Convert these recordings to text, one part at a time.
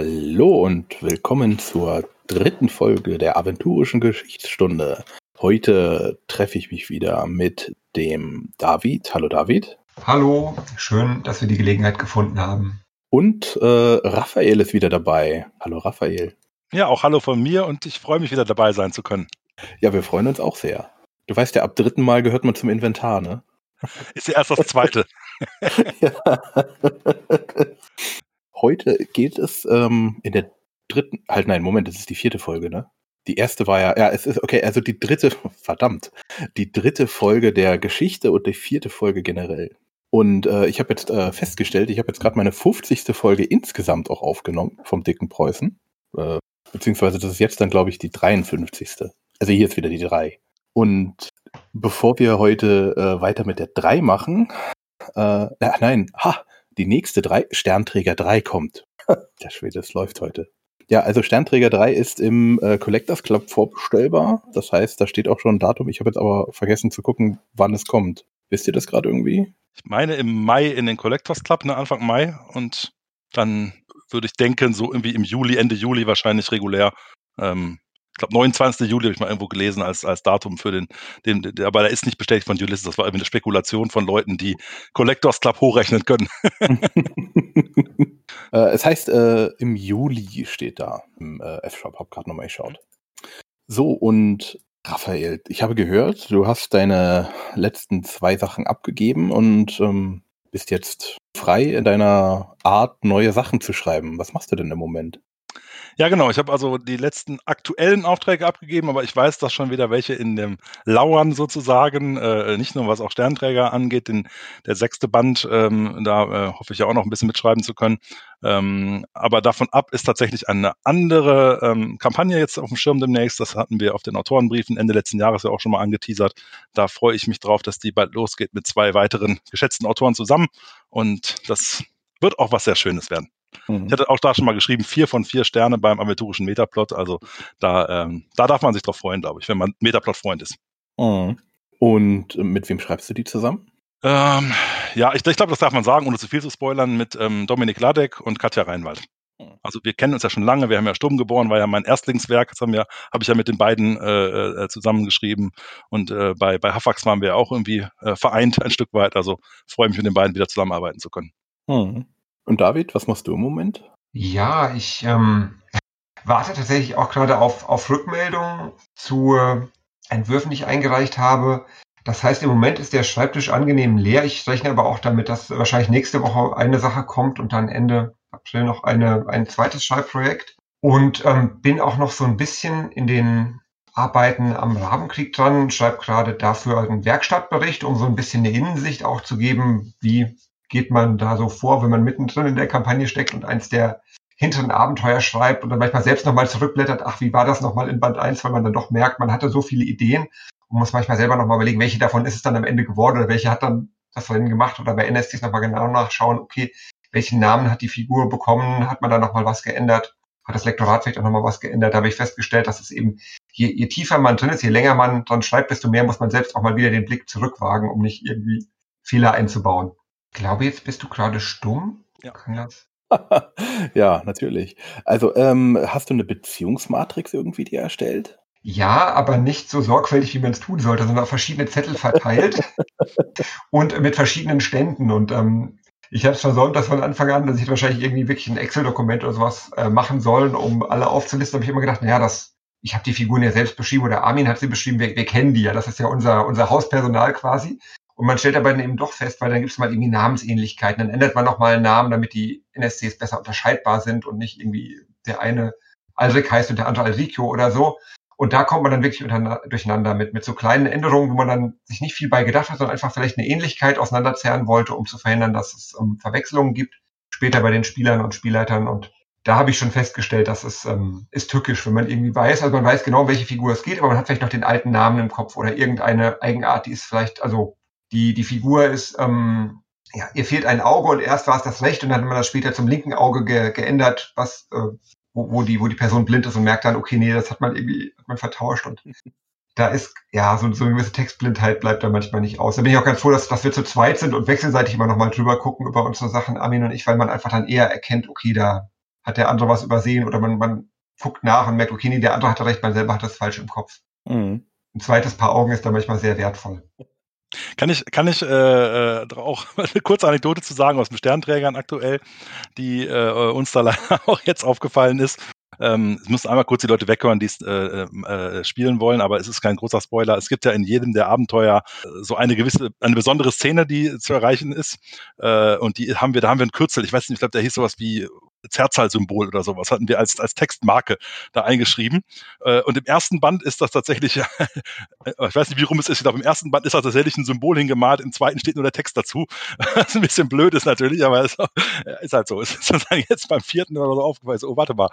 Hallo und willkommen zur dritten Folge der aventurischen Geschichtsstunde. Heute treffe ich mich wieder mit dem David. Hallo David. Hallo, schön, dass wir die Gelegenheit gefunden haben. Und äh, Raphael ist wieder dabei. Hallo Raphael. Ja, auch hallo von mir und ich freue mich wieder dabei sein zu können. Ja, wir freuen uns auch sehr. Du weißt ja, ab dritten Mal gehört man zum Inventar, ne? Ist ja erst das zweite. ja. Heute geht es ähm, in der dritten, halt nein, Moment, das ist die vierte Folge, ne? Die erste war ja, ja, es ist, okay, also die dritte, verdammt, die dritte Folge der Geschichte und die vierte Folge generell. Und äh, ich habe jetzt äh, festgestellt, ich habe jetzt gerade meine 50. Folge insgesamt auch aufgenommen vom dicken Preußen. Äh, beziehungsweise das ist jetzt dann, glaube ich, die 53. Also hier ist wieder die 3. Und bevor wir heute äh, weiter mit der 3 machen, äh, nein, ha, die nächste 3, Sternträger 3 kommt. der Schwede, es läuft heute. Ja, also Sternträger 3 ist im äh, Collectors Club vorbestellbar. Das heißt, da steht auch schon ein Datum. Ich habe jetzt aber vergessen zu gucken, wann es kommt. Wisst ihr das gerade irgendwie? Ich meine im Mai in den Collectors Club, ne, Anfang Mai. Und dann würde ich denken, so irgendwie im Juli, Ende Juli wahrscheinlich regulär. Ähm, glaube, 29. Juli habe ich mal irgendwo gelesen als, als Datum für den, den, den, aber der ist nicht bestätigt von Ulysses. Das war irgendwie eine Spekulation von Leuten, die Collectors Club hochrechnen können. äh, es heißt, äh, im Juli steht da im äh, F-Shop, hab gerade nochmal geschaut. So, und Raphael, ich habe gehört, du hast deine letzten zwei Sachen abgegeben und ähm, bist jetzt frei in deiner Art, neue Sachen zu schreiben. Was machst du denn im Moment? Ja, genau. Ich habe also die letzten aktuellen Aufträge abgegeben, aber ich weiß, dass schon wieder welche in dem Lauern sozusagen, äh, nicht nur was auch Sternträger angeht, den, der sechste Band, ähm, da äh, hoffe ich ja auch noch ein bisschen mitschreiben zu können. Ähm, aber davon ab ist tatsächlich eine andere ähm, Kampagne jetzt auf dem Schirm demnächst. Das hatten wir auf den Autorenbriefen Ende letzten Jahres ja auch schon mal angeteasert. Da freue ich mich drauf, dass die bald losgeht mit zwei weiteren geschätzten Autoren zusammen. Und das wird auch was sehr Schönes werden. Mhm. Ich hatte auch da schon mal geschrieben, vier von vier Sterne beim aventurischen Metaplot. Also da, ähm, da darf man sich drauf freuen, glaube ich, wenn man Metaplot-Freund ist. Mhm. Und mit wem schreibst du die zusammen? Ähm, ja, ich, ich glaube, das darf man sagen, ohne zu viel zu spoilern, mit ähm, Dominik Ladek und Katja Reinwald. Mhm. Also wir kennen uns ja schon lange, wir haben ja Sturm geboren, war ja mein Erstlingswerk, das haben wir, habe ich ja mit den beiden äh, äh, zusammengeschrieben und äh, bei, bei Hafax waren wir auch irgendwie äh, vereint ein Stück weit, also freue mich mit den beiden wieder zusammenarbeiten zu können. Mhm. Und David, was machst du im Moment? Ja, ich ähm, warte tatsächlich auch gerade auf, auf Rückmeldungen zu äh, Entwürfen, die ich eingereicht habe. Das heißt, im Moment ist der Schreibtisch angenehm leer. Ich rechne aber auch damit, dass wahrscheinlich nächste Woche eine Sache kommt und dann Ende April noch eine, ein zweites Schreibprojekt. Und ähm, bin auch noch so ein bisschen in den Arbeiten am Rabenkrieg dran, schreibe gerade dafür einen Werkstattbericht, um so ein bisschen eine Innensicht auch zu geben, wie geht man da so vor, wenn man mittendrin in der Kampagne steckt und eins der hinteren Abenteuer schreibt und dann manchmal selbst nochmal zurückblättert, ach, wie war das nochmal in Band 1, weil man dann doch merkt, man hatte so viele Ideen und muss manchmal selber nochmal überlegen, welche davon ist es dann am Ende geworden oder welche hat dann das Rennen gemacht oder bei NSCs nochmal genau nachschauen, okay, welchen Namen hat die Figur bekommen, hat man da nochmal was geändert, hat das Lektorat vielleicht auch nochmal was geändert, da habe ich festgestellt, dass es eben, je, je tiefer man drin ist, je länger man dran schreibt, desto mehr muss man selbst auch mal wieder den Blick zurückwagen, um nicht irgendwie Fehler einzubauen. Ich glaube, jetzt bist du gerade stumm. Ja. Kann das? ja, natürlich. Also, ähm, hast du eine Beziehungsmatrix irgendwie dir erstellt? Ja, aber nicht so sorgfältig, wie man es tun sollte, sondern auf verschiedene Zettel verteilt und mit verschiedenen Ständen. Und ähm, ich habe es versäumt, das von Anfang an, dass ich wahrscheinlich irgendwie wirklich ein Excel-Dokument oder sowas äh, machen sollen, um alle aufzulisten. habe ich immer gedacht, naja, das, ich habe die Figuren ja selbst beschrieben oder Armin hat sie beschrieben, wir, wir kennen die ja, das ist ja unser, unser Hauspersonal quasi. Und man stellt aber dann eben doch fest, weil dann gibt es mal irgendwie Namensähnlichkeiten. Dann ändert man nochmal einen Namen, damit die NSCs besser unterscheidbar sind und nicht irgendwie der eine Alrik heißt und der andere Alrikio oder so. Und da kommt man dann wirklich durcheinander mit, mit so kleinen Änderungen, wo man dann sich nicht viel bei gedacht hat, sondern einfach vielleicht eine Ähnlichkeit auseinanderzerren wollte, um zu verhindern, dass es um, ähm, Verwechslungen gibt, später bei den Spielern und Spielleitern. Und da habe ich schon festgestellt, dass es ähm, ist tückisch, wenn man irgendwie weiß, also man weiß genau, welche Figur es geht, aber man hat vielleicht noch den alten Namen im Kopf oder irgendeine Eigenart, die ist vielleicht, also die, die Figur ist, ähm, ja, ihr fehlt ein Auge und erst war es das rechte und dann hat man das später zum linken Auge ge geändert, was, äh, wo, wo, die, wo die Person blind ist und merkt dann, okay, nee, das hat man irgendwie, hat man vertauscht und da ist, ja, so, so eine gewisse Textblindheit bleibt da manchmal nicht aus. Da bin ich auch ganz froh, dass, dass wir zu zweit sind und wechselseitig immer nochmal drüber gucken über unsere Sachen, Armin und ich, weil man einfach dann eher erkennt, okay, da hat der andere was übersehen oder man, man guckt nach und merkt, okay, nee, der andere hatte recht, man selber hat das falsch im Kopf. Mhm. Ein zweites Paar Augen ist da manchmal sehr wertvoll. Kann ich, kann ich äh, äh auch eine kurze Anekdote zu sagen aus dem Sternträgern aktuell, die äh, uns da leider auch jetzt aufgefallen ist. Ähm, es müssen einmal kurz die Leute weghören, die es äh, ähm, äh, spielen wollen, aber es ist kein großer Spoiler. Es gibt ja in jedem der Abenteuer äh, so eine gewisse, eine besondere Szene, die zu erreichen ist. Äh, und die haben wir, da haben wir ein Kürzel. Ich weiß nicht, ich glaube, der hieß sowas wie Zerzahl-Symbol oder sowas hatten wir als, als Textmarke da eingeschrieben. Äh, und im ersten Band ist das tatsächlich, ich weiß nicht, wie rum es ist, ich glaube, im ersten Band ist das tatsächlich ein Symbol hingemalt, im zweiten steht nur der Text dazu. Was ein bisschen blöd ist natürlich, aber es ist halt so. Es ist sozusagen jetzt beim vierten oder so aufgefallen, oh, warte mal,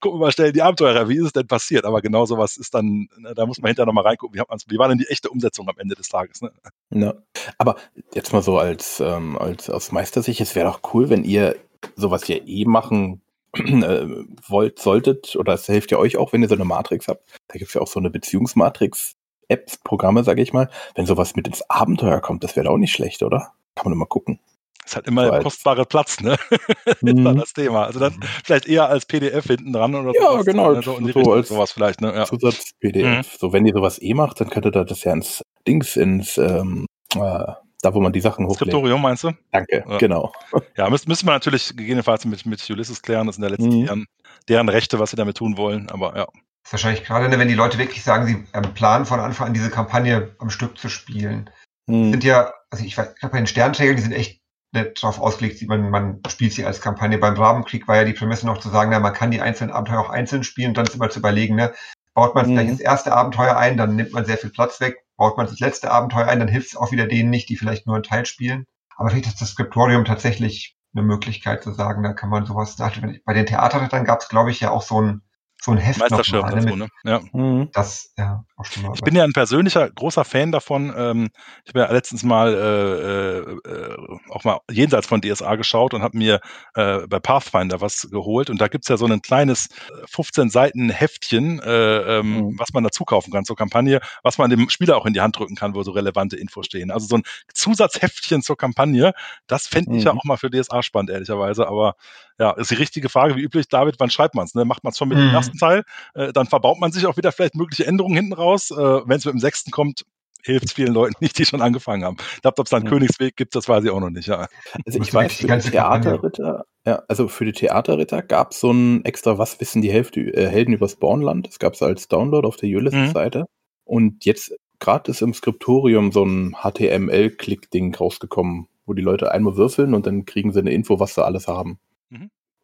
gucken wir mal schnell die Abenteurer, wie ist es denn passiert? Aber genau sowas ist dann, ne, da muss man hinterher nochmal reingucken, wie, wie war denn die echte Umsetzung am Ende des Tages? Ne? Ja. Aber jetzt mal so als, ähm, als aus Meistersicht, es wäre doch cool, wenn ihr sowas ja eh machen äh, wollt, solltet, oder es hilft ja euch auch, wenn ihr so eine Matrix habt. Da gibt es ja auch so eine Beziehungsmatrix. Apps, Programme, sage ich mal. Wenn sowas mit ins Abenteuer kommt, das wäre auch nicht schlecht, oder? Kann man immer gucken. Ist halt immer so kostbare Platz, ne? mhm. dann das Thema. Also dann vielleicht eher als PDF hinten dran oder Ja, sowas, genau. Ne? So, so als sowas vielleicht, ne? Ja. Zusatz-PDF. Mhm. So, wenn ihr sowas eh macht, dann könntet ihr das ja ins Dings, ins ähm, äh, da wo man die Sachen hochlädt. Skriptorium meinst du? Danke, ja. genau. Ja, müssen, müssen wir natürlich gegebenenfalls mit, mit Ulysses klären. Das sind ja letztlich mhm. deren, deren Rechte, was sie damit tun wollen. Aber ja. Das ist wahrscheinlich gerade, ne, wenn die Leute wirklich sagen, sie ähm, planen von Anfang an diese Kampagne am Stück zu spielen. Mhm. Sind ja, also ich, weiß, ich glaube, bei den Sternträgern, die sind echt nicht drauf ausgelegt, man, man spielt sie als Kampagne. Beim Rabenkrieg war ja die Prämisse noch zu sagen, na, man kann die einzelnen Abenteuer auch einzeln spielen und dann ist immer zu überlegen, ne, baut man mhm. gleich ins erste Abenteuer ein, dann nimmt man sehr viel Platz weg, baut man das letzte Abenteuer ein, dann hilft es auch wieder denen nicht, die vielleicht nur einen Teil spielen. Aber vielleicht ist das Skriptorium tatsächlich eine Möglichkeit zu sagen, da kann man sowas, bei den Theaterrittern gab es, glaube ich, ja auch so ein so ein Heft Meisterschirm noch mal, dazu, ne? Ja. Mhm. Das, ja, auch schon mal. Ich bin ja ein persönlicher großer Fan davon. Ähm, ich habe ja letztens mal äh, äh, auch mal jenseits von DSA geschaut und habe mir äh, bei Pathfinder was geholt. Und da gibt's ja so ein kleines 15 äh, Seiten Heftchen, äh, ähm, mhm. was man dazu kaufen kann zur Kampagne, was man dem Spieler auch in die Hand drücken kann, wo so relevante Infos stehen. Also so ein Zusatzheftchen zur Kampagne, das fände ich mhm. ja auch mal für DSA spannend, ehrlicherweise. Aber ja, ist die richtige Frage, wie üblich, David, wann schreibt man es? Ne? Macht man es schon mit mhm. dem ersten Teil? Äh, dann verbaut man sich auch wieder vielleicht mögliche Änderungen hinten raus. Äh, Wenn es mit dem sechsten kommt, hilft es vielen Leuten nicht, die schon angefangen haben. Ich glaube, ob es dann mhm. Königsweg gibt, das weiß ich auch noch nicht. Ja. Also ich weiß, für die Theaterritter, ja, also für die Theaterritter gab es so ein extra Was wissen die Hälfte, äh, Helden übers Bornland. Das gab es als Download auf der Ulysses-Seite. Mhm. Und jetzt gerade ist im Skriptorium so ein HTML-Klick-Ding rausgekommen, wo die Leute einmal würfeln und dann kriegen sie eine Info, was sie alles haben.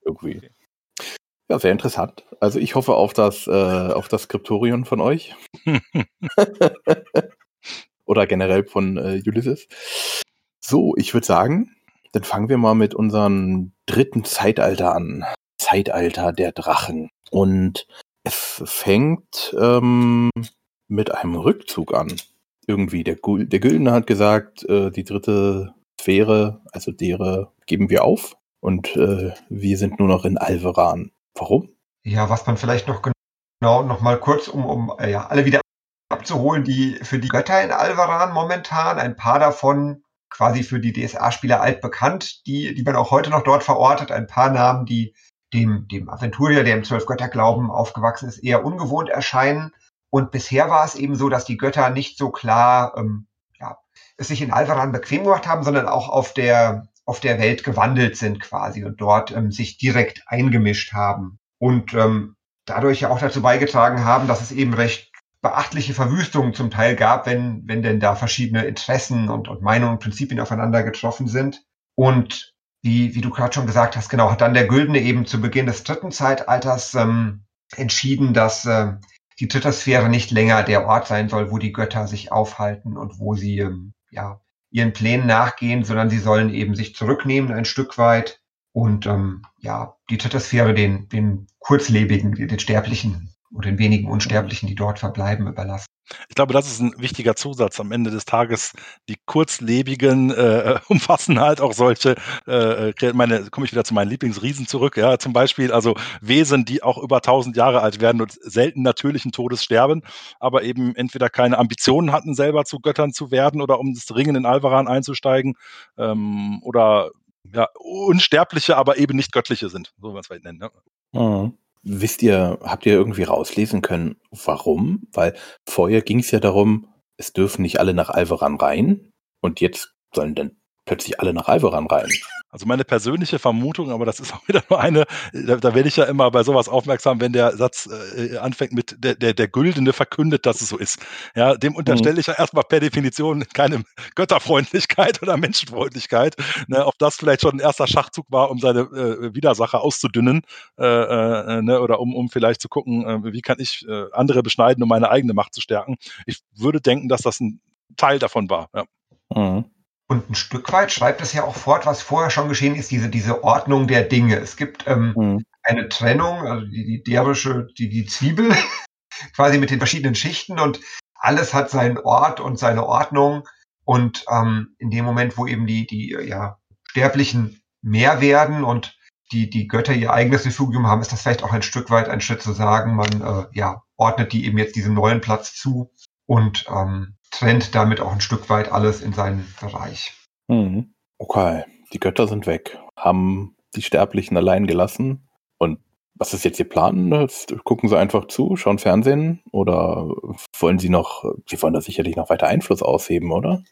Irgendwie. Okay. Ja, sehr interessant. Also ich hoffe auf das, äh, auf das Skriptorium von euch. Oder generell von äh, Ulysses. So, ich würde sagen, dann fangen wir mal mit unserem dritten Zeitalter an. Zeitalter der Drachen. Und es fängt ähm, mit einem Rückzug an. Irgendwie, der, der Güldene hat gesagt, äh, die dritte Sphäre, also dere, geben wir auf. Und äh, wir sind nur noch in Alveran. Warum? Ja, was man vielleicht noch genau noch mal kurz, um, um äh, ja, alle wieder abzuholen, die für die Götter in Alvaran momentan, ein paar davon quasi für die DSA-Spieler altbekannt, die, die man auch heute noch dort verortet, ein paar Namen, die dem, dem Aventurier, der im Zwölf-Götter-Glauben aufgewachsen ist, eher ungewohnt erscheinen. Und bisher war es eben so, dass die Götter nicht so klar ähm, ja, es sich in Alvaran bequem gemacht haben, sondern auch auf der auf der Welt gewandelt sind quasi und dort ähm, sich direkt eingemischt haben und ähm, dadurch ja auch dazu beigetragen haben, dass es eben recht beachtliche Verwüstungen zum Teil gab, wenn, wenn denn da verschiedene Interessen und, und Meinungen und Prinzipien aufeinander getroffen sind. Und wie, wie du gerade schon gesagt hast, genau, hat dann der Güldene eben zu Beginn des dritten Zeitalters ähm, entschieden, dass äh, die dritte Sphäre nicht länger der Ort sein soll, wo die Götter sich aufhalten und wo sie ähm, ja ihren Plänen nachgehen, sondern sie sollen eben sich zurücknehmen ein Stück weit und ähm, ja, die Tritosphäre den, den Kurzlebigen, den Sterblichen und den wenigen Unsterblichen, die dort verbleiben, überlassen. Ich glaube, das ist ein wichtiger Zusatz am Ende des Tages. Die Kurzlebigen äh, umfassen halt auch solche, äh, äh meine, komme ich wieder zu meinen Lieblingsriesen zurück, ja, zum Beispiel, also Wesen, die auch über 1000 Jahre alt werden und selten natürlichen Todes sterben, aber eben entweder keine Ambitionen hatten, selber zu Göttern zu werden oder um das Ringen in Alvaran einzusteigen ähm, oder ja, unsterbliche, aber eben nicht göttliche sind, so was wir nennen. Ne? Mhm. Wisst ihr, habt ihr irgendwie rauslesen können, warum? Weil vorher ging es ja darum, es dürfen nicht alle nach Alvaran rein und jetzt sollen dann plötzlich alle nach Alvaran rein. Also meine persönliche Vermutung, aber das ist auch wieder nur eine, da, da werde ich ja immer bei sowas aufmerksam, wenn der Satz äh, anfängt mit der, der, der Güldene verkündet, dass es so ist. Ja, dem unterstelle mhm. ich ja erstmal per Definition keine Götterfreundlichkeit oder Menschenfreundlichkeit. Ne, ob das vielleicht schon ein erster Schachzug war, um seine äh, Widersacher auszudünnen, äh, äh, ne, oder um, um vielleicht zu gucken, äh, wie kann ich äh, andere beschneiden, um meine eigene Macht zu stärken. Ich würde denken, dass das ein Teil davon war. Ja. Mhm. Und ein Stück weit schreibt es ja auch fort, was vorher schon geschehen ist, diese, diese Ordnung der Dinge. Es gibt ähm, mhm. eine Trennung, also die, die derische, die, die Zwiebel, quasi mit den verschiedenen Schichten und alles hat seinen Ort und seine Ordnung. Und ähm, in dem Moment, wo eben die, die ja, Sterblichen mehr werden und die, die Götter ihr eigenes Refugium haben, ist das vielleicht auch ein Stück weit ein Schritt zu sagen, man äh, ja, ordnet die eben jetzt diesem neuen Platz zu und ähm, trennt damit auch ein Stück weit alles in seinen Bereich. Mhm. Okay, die Götter sind weg, haben die Sterblichen allein gelassen. Und was ist jetzt Ihr Plan? Jetzt gucken Sie einfach zu, schauen Fernsehen oder wollen Sie noch, Sie wollen da sicherlich noch weiter Einfluss ausheben, oder?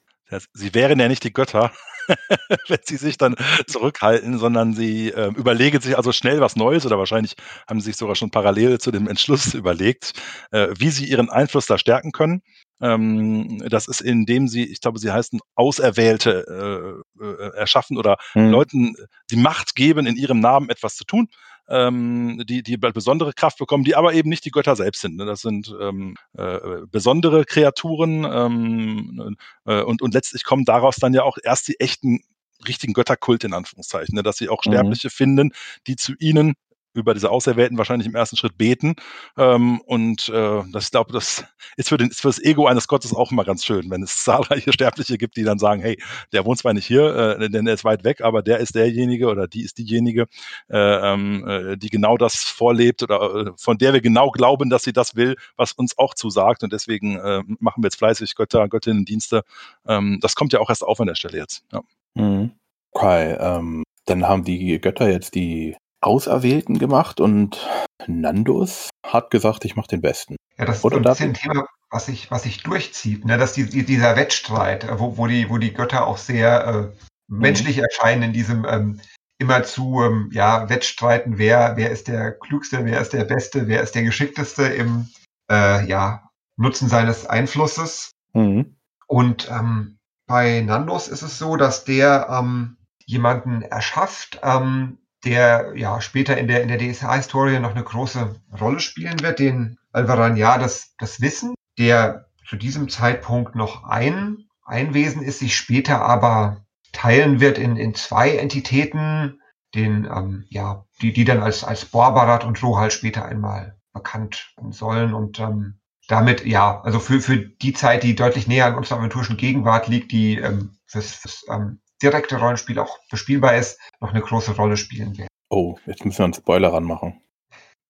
Sie wären ja nicht die Götter, wenn sie sich dann zurückhalten, sondern sie äh, überlegen sich also schnell was Neues oder wahrscheinlich haben sie sich sogar schon parallel zu dem Entschluss überlegt, äh, wie sie ihren Einfluss da stärken können. Ähm, das ist, indem sie, ich glaube, sie heißen Auserwählte äh, äh, erschaffen oder mhm. Leuten die Macht geben, in ihrem Namen etwas zu tun. Ähm, die, die besondere Kraft bekommen, die aber eben nicht die Götter selbst sind. Ne? Das sind ähm, äh, besondere Kreaturen ähm, äh, und, und letztlich kommen daraus dann ja auch erst die echten richtigen Götterkult in Anführungszeichen, ne? dass sie auch mhm. Sterbliche mhm. finden, die zu ihnen über diese Auserwählten wahrscheinlich im ersten Schritt beten. Ähm, und äh, das, ich glaube, das ist für, den, ist für das Ego eines Gottes auch immer ganz schön, wenn es zahlreiche Sterbliche gibt, die dann sagen, hey, der wohnt zwar nicht hier, äh, denn er ist weit weg, aber der ist derjenige oder die ist diejenige, äh, ähm, äh, die genau das vorlebt oder äh, von der wir genau glauben, dass sie das will, was uns auch zusagt. Und deswegen äh, machen wir jetzt fleißig Götter, Göttinnen Dienste. Ähm, das kommt ja auch erst auf an der Stelle jetzt. Ja. Mhm. Okay, ähm, dann haben die Götter jetzt die Auserwählten gemacht und Nandus hat gesagt, ich mache den Besten. Ja, das ist ein Thema, was sich, was sich durchzieht, ne? dass die, dieser Wettstreit, äh, wo, wo, die, wo die Götter auch sehr äh, mhm. menschlich mhm. erscheinen in diesem ähm, immerzu ähm, ja, Wettstreiten, wer, wer ist der Klügste, wer ist der Beste, wer ist der Geschickteste im äh, ja, Nutzen seines Einflusses. Mhm. Und ähm, bei Nandos ist es so, dass der ähm, jemanden erschafft, ähm, der ja später in der, in der DSA-Historie noch eine große Rolle spielen wird, den Alvaran ja das, das Wissen, der zu diesem Zeitpunkt noch ein, ein Wesen ist, sich später aber teilen wird in, in zwei Entitäten, den, ähm, ja, die, die dann als, als Borbarat und Rohal später einmal bekannt sollen und ähm, damit, ja, also für, für die Zeit, die deutlich näher an unserer aventurischen Gegenwart liegt, die ähm, fürs, fürs ähm, direkte Rollenspiel auch bespielbar ist, noch eine große Rolle spielen werden. Oh, jetzt müssen wir einen Spoiler ranmachen.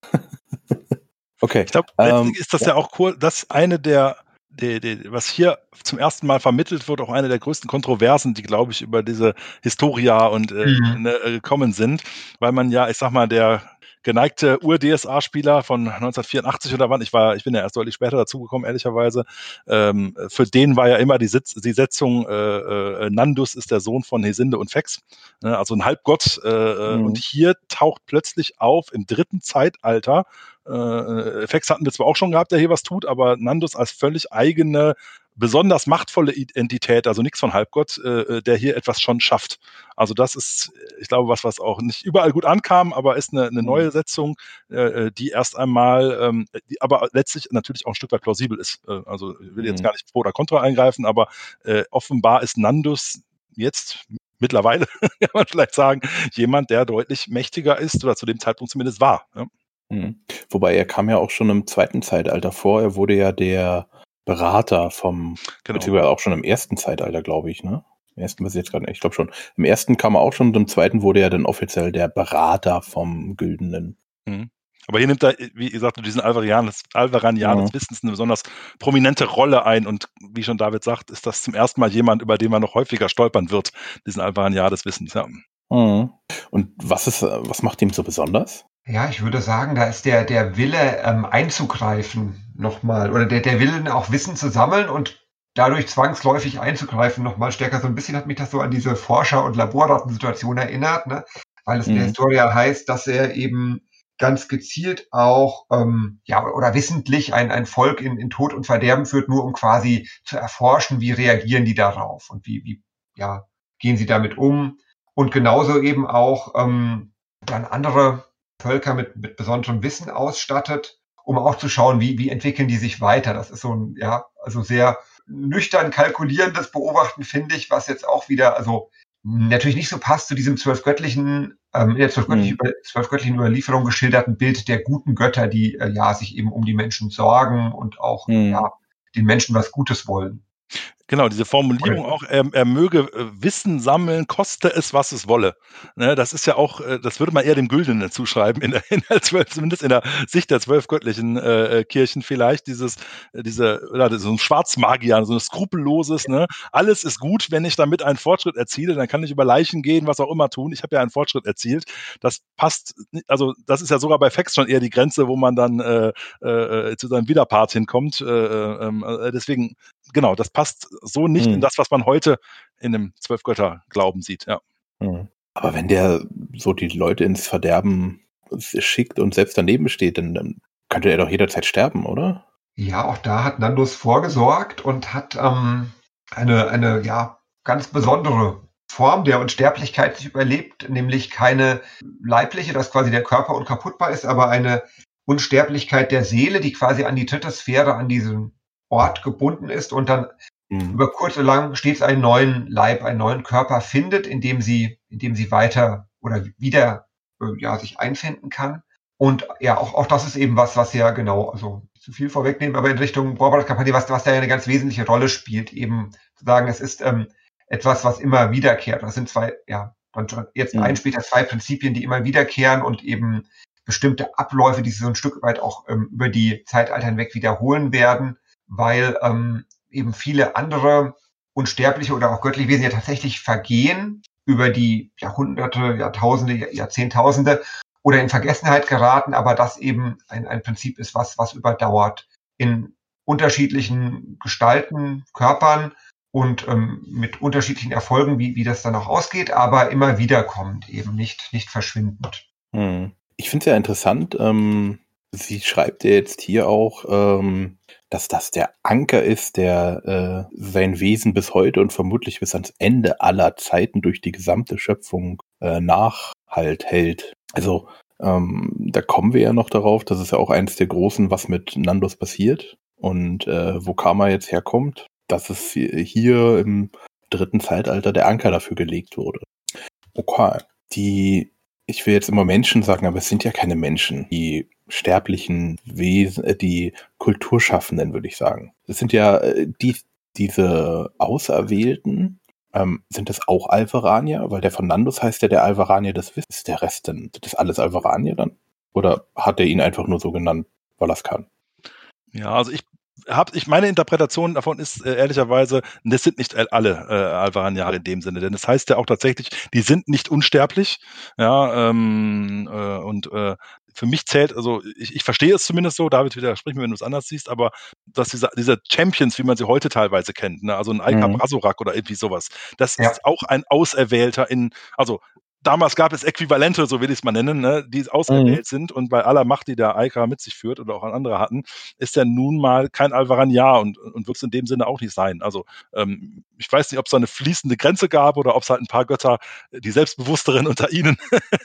okay. Ich glaube, ähm, ist das ja. ja auch cool, dass eine der, der, der, was hier zum ersten Mal vermittelt wird, auch eine der größten Kontroversen, die, glaube ich, über diese Historia und äh, mhm. ne, äh, gekommen sind, weil man ja, ich sag mal, der geneigte Ur-DSA-Spieler von 1984 oder wann, ich war, ich bin ja erst deutlich später dazugekommen, ehrlicherweise, ähm, für den war ja immer die, Sitz, die Setzung, äh, äh, Nandus ist der Sohn von Hesinde und Fex, ne, also ein Halbgott. Äh, äh, mhm. Und hier taucht plötzlich auf im dritten Zeitalter äh, Fex hatten wir zwar auch schon gehabt, der hier was tut, aber Nandus als völlig eigene besonders machtvolle Entität, also nichts von Halbgott, äh, äh, der hier etwas schon schafft. Also das ist, ich glaube, was, was auch nicht überall gut ankam, aber ist eine, eine mhm. neue Setzung, äh, äh, die erst einmal, ähm, die aber letztlich natürlich auch ein Stück weit plausibel ist. Äh, also ich will jetzt mhm. gar nicht pro oder contra eingreifen, aber äh, offenbar ist Nandus jetzt mittlerweile, kann man vielleicht sagen, jemand, der deutlich mächtiger ist oder zu dem Zeitpunkt zumindest war. Ja. Mhm. Wobei er kam ja auch schon im zweiten Zeitalter vor. Er wurde ja der Berater vom, genau. beziehungsweise auch schon im ersten Zeitalter, glaube ich, ne? Im ersten weiß ich jetzt gerade ich glaube schon. Im ersten kam er auch schon und im zweiten wurde er dann offiziell der Berater vom Güldenen. Mhm. Aber hier nimmt er, wie gesagt, diesen Alvarian, Alvaranian des Wissens eine besonders prominente Rolle ein. Und wie schon David sagt, ist das zum ersten Mal jemand, über den man noch häufiger stolpern wird, diesen Alvaranian des Wissens. Ja. Mhm. Und was ist, was macht ihm so besonders? Ja, ich würde sagen, da ist der, der Wille ähm, einzugreifen nochmal oder der, der Wille auch Wissen zu sammeln und dadurch zwangsläufig einzugreifen nochmal stärker. So ein bisschen hat mich das so an diese Forscher- und Labordaten-Situation erinnert, ne? weil es mhm. in der mhm. Historie heißt, dass er eben ganz gezielt auch ähm, ja oder wissentlich ein, ein Volk in, in Tod und Verderben führt, nur um quasi zu erforschen, wie reagieren die darauf und wie, wie ja, gehen sie damit um. Und genauso eben auch ähm, dann andere Völker mit, mit besonderem Wissen ausstattet, um auch zu schauen, wie, wie entwickeln die sich weiter. Das ist so ein, ja, also sehr nüchtern kalkulierendes Beobachten, finde ich, was jetzt auch wieder, also natürlich nicht so passt zu diesem zwölfgöttlichen, ähm, in der zwölfgöttlichen, mhm. zwölfgöttlichen Überlieferung geschilderten Bild der guten Götter, die äh, ja sich eben um die Menschen sorgen und auch mhm. ja, den Menschen was Gutes wollen. Genau, diese Formulierung auch, er, er möge äh, Wissen sammeln, koste es, was es wolle. Ne, das ist ja auch, äh, das würde man eher dem Güldenen zuschreiben, in der, in der zwölf, zumindest in der Sicht der zwölf göttlichen äh, äh Kirchen vielleicht, dieses, diese, ja, so ein Schwarzmagier, so ein skrupelloses, ne? alles ist gut, wenn ich damit einen Fortschritt erziele, dann kann ich über Leichen gehen, was auch immer tun. Ich habe ja einen Fortschritt erzielt. Das passt, also das ist ja sogar bei Fax schon eher die Grenze, wo man dann äh, äh, zu seinem Widerpart hinkommt. Äh, äh, deswegen, genau, das passt so nicht hm. in das, was man heute in einem Zwölfgötter-Glauben sieht, ja. Hm. Aber wenn der so die Leute ins Verderben schickt und selbst daneben steht, dann, dann könnte er doch jederzeit sterben, oder? Ja, auch da hat Nandus vorgesorgt und hat ähm, eine, eine ja, ganz besondere Form der Unsterblichkeit sich überlebt, nämlich keine leibliche, dass quasi der Körper unkaputtbar ist, aber eine Unsterblichkeit der Seele, die quasi an die dritte Sphäre, an diesen Ort gebunden ist und dann mhm. über kurz oder lang stets einen neuen Leib, einen neuen Körper findet, in dem sie, in dem sie weiter oder wieder äh, ja, sich einfinden kann. Und ja, auch, auch das ist eben was, was ja genau, also zu viel vorwegnehmen, aber in Richtung Brauchbarkeitskampagne, was, was da ja eine ganz wesentliche Rolle spielt, eben zu sagen, es ist ähm, etwas, was immer wiederkehrt. Das sind zwei, ja, dann jetzt mhm. ein später zwei Prinzipien, die immer wiederkehren und eben bestimmte Abläufe, die sich so ein Stück weit auch ähm, über die Zeitalter hinweg wiederholen werden, weil ähm, eben viele andere unsterbliche oder auch göttliche Wesen ja tatsächlich vergehen über die Jahrhunderte, Jahrtausende, Jahrzehntausende oder in Vergessenheit geraten, aber das eben ein, ein Prinzip ist, was, was überdauert in unterschiedlichen Gestalten, Körpern und ähm, mit unterschiedlichen Erfolgen, wie, wie das dann auch ausgeht, aber immer wiederkommend, eben nicht, nicht verschwindend. Hm. Ich finde es ja interessant, ähm, sie schreibt ja jetzt hier auch, ähm, dass das der Anker ist, der äh, sein Wesen bis heute und vermutlich bis ans Ende aller Zeiten durch die gesamte Schöpfung äh, Nachhalt hält. Also ähm, da kommen wir ja noch darauf, das ist ja auch eins der großen, was mit Nandos passiert und äh, wo Karma jetzt herkommt, dass es hier im dritten Zeitalter der Anker dafür gelegt wurde. Okay, die ich will jetzt immer Menschen sagen, aber es sind ja keine Menschen, die sterblichen Wesen, äh, die Kulturschaffenden, würde ich sagen. Es sind ja äh, die, diese Auserwählten, ähm, sind das auch Alvaranier? Weil der von Nandus heißt ja der Alvaranier des Wissens. Der Rest denn, das alles Alvaranier dann? Oder hat er ihn einfach nur so genannt, weil er es kann? Ja, also ich hab, ich meine Interpretation davon ist äh, ehrlicherweise, das sind nicht alle äh, Alvaraniare in dem Sinne, denn das heißt ja auch tatsächlich, die sind nicht unsterblich, ja, ähm, äh, und äh, für mich zählt, also ich, ich verstehe es zumindest so, David widersprich mir, wenn du es anders siehst, aber dass diese, diese Champions, wie man sie heute teilweise kennt, ne, also ein Aika mhm. Brasorak oder irgendwie sowas, das ja. ist auch ein Auserwählter in, also damals gab es Äquivalente, so will ich es mal nennen, ne, die auserwählt mhm. sind und bei aller Macht, die der Aika mit sich führt oder auch andere hatten, ist er nun mal kein Alvaraniar und, und wird es in dem Sinne auch nicht sein. Also ähm, ich weiß nicht, ob es da eine fließende Grenze gab oder ob es halt ein paar Götter, die selbstbewussteren unter ihnen,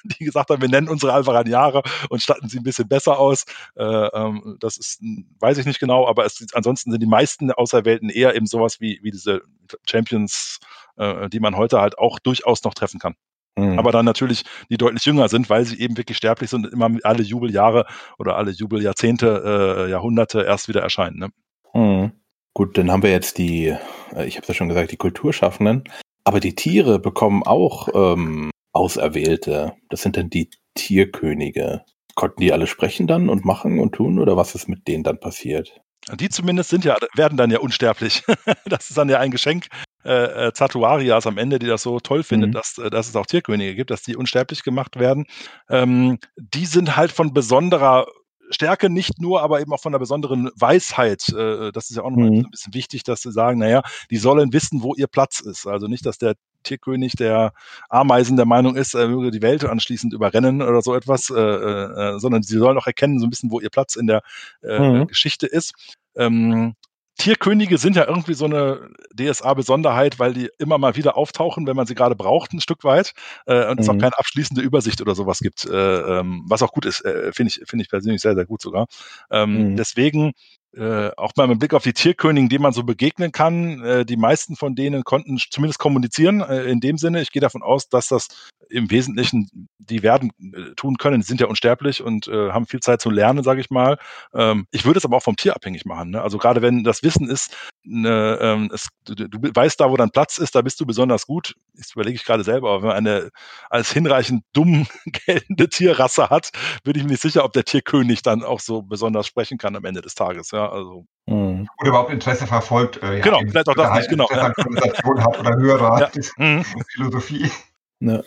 die gesagt haben, wir nennen unsere Alvaraniare und statten sie ein bisschen besser aus. Äh, ähm, das ist, weiß ich nicht genau, aber es, ansonsten sind die meisten Auserwählten eher eben sowas wie, wie diese Champions, äh, die man heute halt auch durchaus noch treffen kann. Mhm. Aber dann natürlich, die deutlich jünger sind, weil sie eben wirklich sterblich sind und immer alle Jubeljahre oder alle Jubeljahrzehnte, äh, Jahrhunderte erst wieder erscheinen. Ne? Mhm. Gut, dann haben wir jetzt die, äh, ich habe es ja schon gesagt, die Kulturschaffenden. Aber die Tiere bekommen auch ähm, Auserwählte. Das sind dann die Tierkönige. Konnten die alle sprechen dann und machen und tun oder was ist mit denen dann passiert? Die zumindest sind ja, werden dann ja unsterblich. das ist dann ja ein Geschenk äh, äh, Zatuarias am Ende, die das so toll findet, Mhm. dass, äh, dass es auch Tierkönige gibt, dass die unsterblich gemacht werden. Ähm, die sind halt von besonderer Stärke nicht nur, aber eben auch von einer besonderen Weisheit. Äh, das ist ja auch nochmal Mhm. ein bisschen wichtig, dass sie sagen, naja, die sollen wissen, wo ihr Platz ist. Also nicht, dass der Tierkönig der Ameisen der Meinung ist, er würde die Welt anschließend überrennen oder so etwas, äh, äh, sondern sie sollen auch erkennen, so ein bisschen, wo ihr Platz in der äh, Mhm. Geschichte ist. Ähm, Tierkönige sind ja irgendwie so eine DSA-Besonderheit, weil die immer mal wieder auftauchen, wenn man sie gerade braucht, ein Stück weit. Äh, und es auch Mhm. keine abschließende Übersicht oder sowas gibt, äh, ähm, was auch gut ist, äh, finde ich, finde ich persönlich sehr, sehr gut sogar. Ähm, Mhm. Deswegen äh, auch mal mit Blick auf die Tierkönigen, denen man so begegnen kann. Äh, die meisten von denen konnten zumindest kommunizieren. Äh, in dem Sinne, ich gehe davon aus, dass das im Wesentlichen die werden äh, tun können. Die sind ja unsterblich und äh, haben viel Zeit zu lernen, sage ich mal. Ähm, ich würde es aber auch vom Tier abhängig machen. Ne? Also gerade wenn das Wissen ist, ne, ähm, es, du, du weißt da, wo dein Platz ist, da bist du besonders gut. Das überlege ich gerade selber, aber wenn man eine als hinreichend dumm geltende Tierrasse hat, bin ich mir nicht sicher, ob der Tierkönig dann auch so besonders sprechen kann am Ende des Tages. Ja, also Mhm. Oder überhaupt Interesse verfolgt. Äh, ja, Genau, vielleicht auch das nicht, genau, Interesse ja. an Konversation hat oder höherer Ja. mhm. Philosophie. Ja.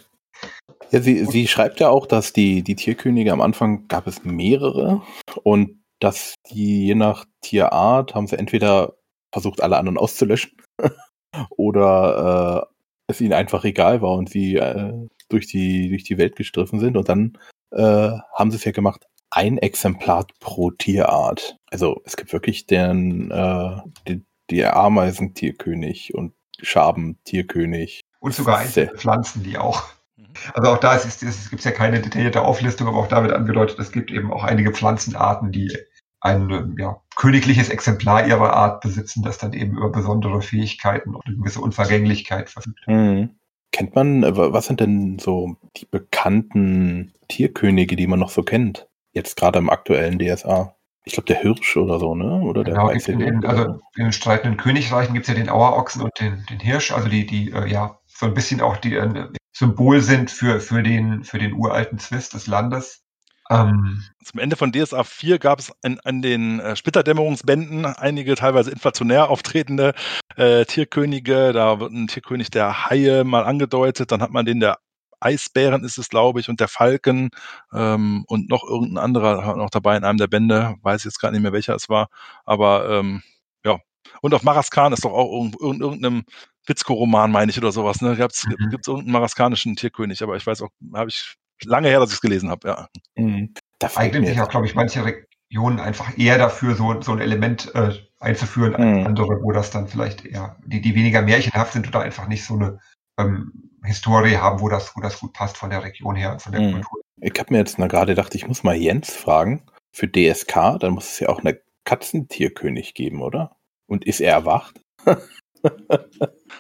Ja, sie, sie schreibt ja auch, dass die, die Tierkönige am Anfang gab es mehrere und dass die je nach Tierart haben sie entweder versucht, alle anderen auszulöschen oder äh, es ihnen einfach egal war und sie äh, durch, die, durch die Welt gestriffen sind und dann äh, haben sie es ja gemacht, ein Exemplar pro Tierart. Also es gibt wirklich den, äh, die, die Ameisentierkönig und Schabentierkönig. Und sogar einzelne Pflanzen, die auch. Mhm. Also auch da ist, ist, es gibt ja keine detaillierte Auflistung, aber auch da wird angedeutet, es gibt eben auch einige Pflanzenarten, die ein ähm, ja, königliches Exemplar ihrer Art besitzen, das dann eben über besondere Fähigkeiten und eine gewisse Unvergänglichkeit verfügt. Mhm. Kennt man, äh, wa- was sind denn so die bekannten Tierkönige, die man noch so kennt? Jetzt gerade im aktuellen DSA. Ich glaube, der Hirsch oder so, ne? Oder der Genau, gibt in den, also in den streitenden Königreichen gibt es ja den Auerochsen und den, den Hirsch, also die, die äh, ja so ein bisschen auch die äh, Symbol sind für, für, den, für den uralten Zwist des Landes. Ähm, Zum Ende von DSA 4 gab es an, an den äh, Splitterdämmerungsbänden einige teilweise inflationär auftretende äh, Tierkönige. Da wird ein Tierkönig der Haie mal angedeutet. Dann hat man den der Eisbären ist es, glaube ich, und der Falken ähm, und noch irgendein anderer noch dabei in einem der Bände. Weiß jetzt gar nicht mehr, welcher es war. Aber ähm, ja. Und auf Maraskan ist doch auch irgend, irgend, irgendeinem Witzko-Roman, meine ich, oder sowas. Ne? Gab es Mhm. gibt's irgendeinen maraskanischen Tierkönig, aber ich weiß auch, habe ich lange her, dass ich es gelesen habe, ja. Mhm. Da eignen sich auch, glaube ich, manche Regionen einfach eher dafür, so, so ein Element äh, einzuführen als Mhm. andere, wo das dann vielleicht eher, die, die weniger märchenhaft sind oder einfach nicht so eine ähm, Historie haben, wo das, wo das gut passt von der Region her und von der Mhm. Kultur. Ich habe mir jetzt mal gerade gedacht, ich muss mal Jens fragen. Für DSK, dann muss es ja auch eine Katzentierkönig geben, oder? Und ist er erwacht?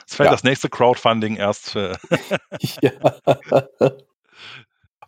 Es fällt Ja. das nächste Crowdfunding erst. Äh, ja.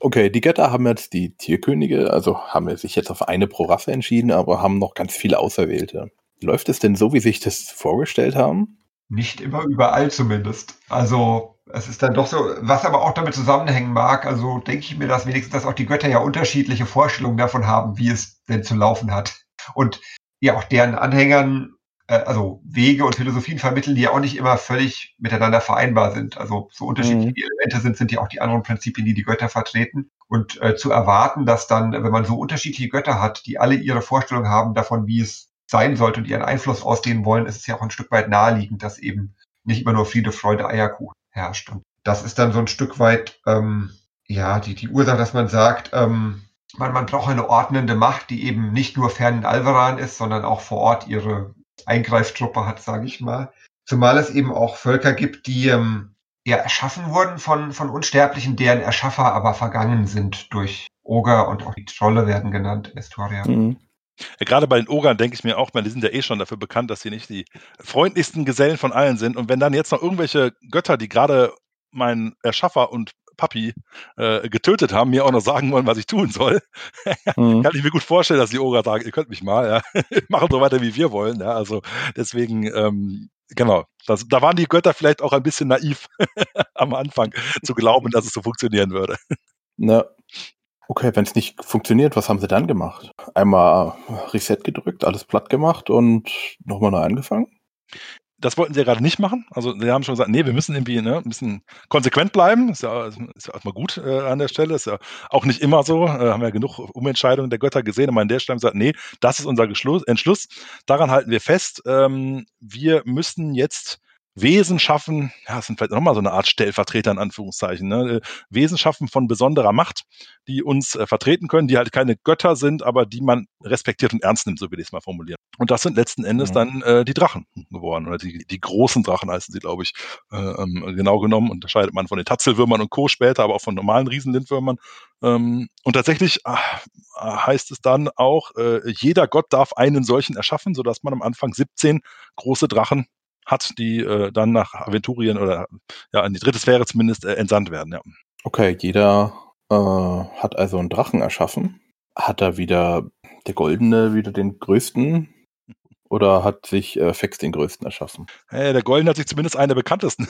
Okay, die Götter haben jetzt die Tierkönige, also haben wir sich jetzt auf eine pro Rasse entschieden, aber haben noch ganz viele Auserwählte. Läuft es denn so, wie sich das vorgestellt haben? Nicht immer überall zumindest. Also es ist dann doch so, was aber auch damit zusammenhängen mag, also denke ich mir das wenigstens, dass auch die Götter ja unterschiedliche Vorstellungen davon haben, wie es denn zu laufen hat. Und ja auch deren Anhängern, äh, also Wege und Philosophien vermitteln, die ja auch nicht immer völlig miteinander vereinbar sind. Also so unterschiedlich Mhm. die Elemente sind, sind ja auch die anderen Prinzipien, die die Götter vertreten. Und äh, zu erwarten, dass dann, wenn man so unterschiedliche Götter hat, die alle ihre Vorstellung haben davon, wie es sein sollte und ihren Einfluss ausdehnen wollen, ist es ja auch ein Stück weit naheliegend, dass eben nicht immer nur Friede, Freude, Eierkuchen herrscht. Und das ist dann so ein Stück weit, ähm, ja, die, die Ursache, dass man sagt, ähm, man, man braucht eine ordnende Macht, die eben nicht nur fern in Alvaran ist, sondern auch vor Ort ihre Eingreiftruppe hat, sage ich mal. Zumal es eben auch Völker gibt, die ähm, ja erschaffen wurden von, von Unsterblichen, deren Erschaffer aber vergangen sind durch Oger und auch die Trolle werden genannt, Estoria. Mhm. Gerade bei den Ogern denke ich mir auch, man, die sind ja eh schon dafür bekannt, dass sie nicht die freundlichsten Gesellen von allen sind. Und wenn dann jetzt noch irgendwelche Götter, die gerade mein Erschaffer und Papi äh, getötet haben, mir auch noch sagen wollen, was ich tun soll, Mhm. kann ich mir gut vorstellen, dass die Oger sagen, ihr könnt mich mal, ja, machen so weiter, wie wir wollen. Ja, also deswegen, ähm, genau, das, da waren die Götter vielleicht auch ein bisschen naiv am Anfang zu glauben, dass es so funktionieren würde. Na, okay, wenn es nicht funktioniert, was haben sie dann gemacht? Einmal Reset gedrückt, alles platt gemacht und nochmal neu angefangen? das wollten sie ja gerade nicht machen. Also sie haben schon gesagt, nee, wir müssen irgendwie ne, ein bisschen konsequent bleiben. Ist ja, ist ja erstmal gut äh, an der Stelle. Ist ja auch nicht immer so. Äh, haben ja genug Umentscheidungen der Götter gesehen. Aber an der Stelle haben gesagt, nee, das ist unser Geschluss, Entschluss. Daran halten wir fest. Ähm, wir müssen jetzt Wesen schaffen, ja, das sind vielleicht nochmal so eine Art Stellvertreter in Anführungszeichen, ne? Äh, Wesen schaffen von besonderer Macht, die uns äh, vertreten können, die halt keine Götter sind, aber die man respektiert und ernst nimmt, so will ich es mal formulieren. Und das sind letzten Endes mhm. dann äh, die Drachen geworden, oder die, die großen Drachen heißen sie, glaube ich, äh, ähm, genau genommen. Unterscheidet man von den Tatzelwürmern und Co. später, aber auch von normalen Riesenlindwürmern. Ähm, und tatsächlich ach, heißt es dann auch, äh, jeder Gott darf einen solchen erschaffen, sodass man am Anfang 17 große Drachen hat, die äh, dann nach Aventurien oder ja, in die dritte Sphäre zumindest äh, entsandt werden. Ja. Okay, jeder äh, hat also einen Drachen erschaffen. Hat er wieder der Goldene wieder den größten oder hat sich äh, Fex den größten erschaffen? Hey, der Golden hat sich zumindest einen der bekanntesten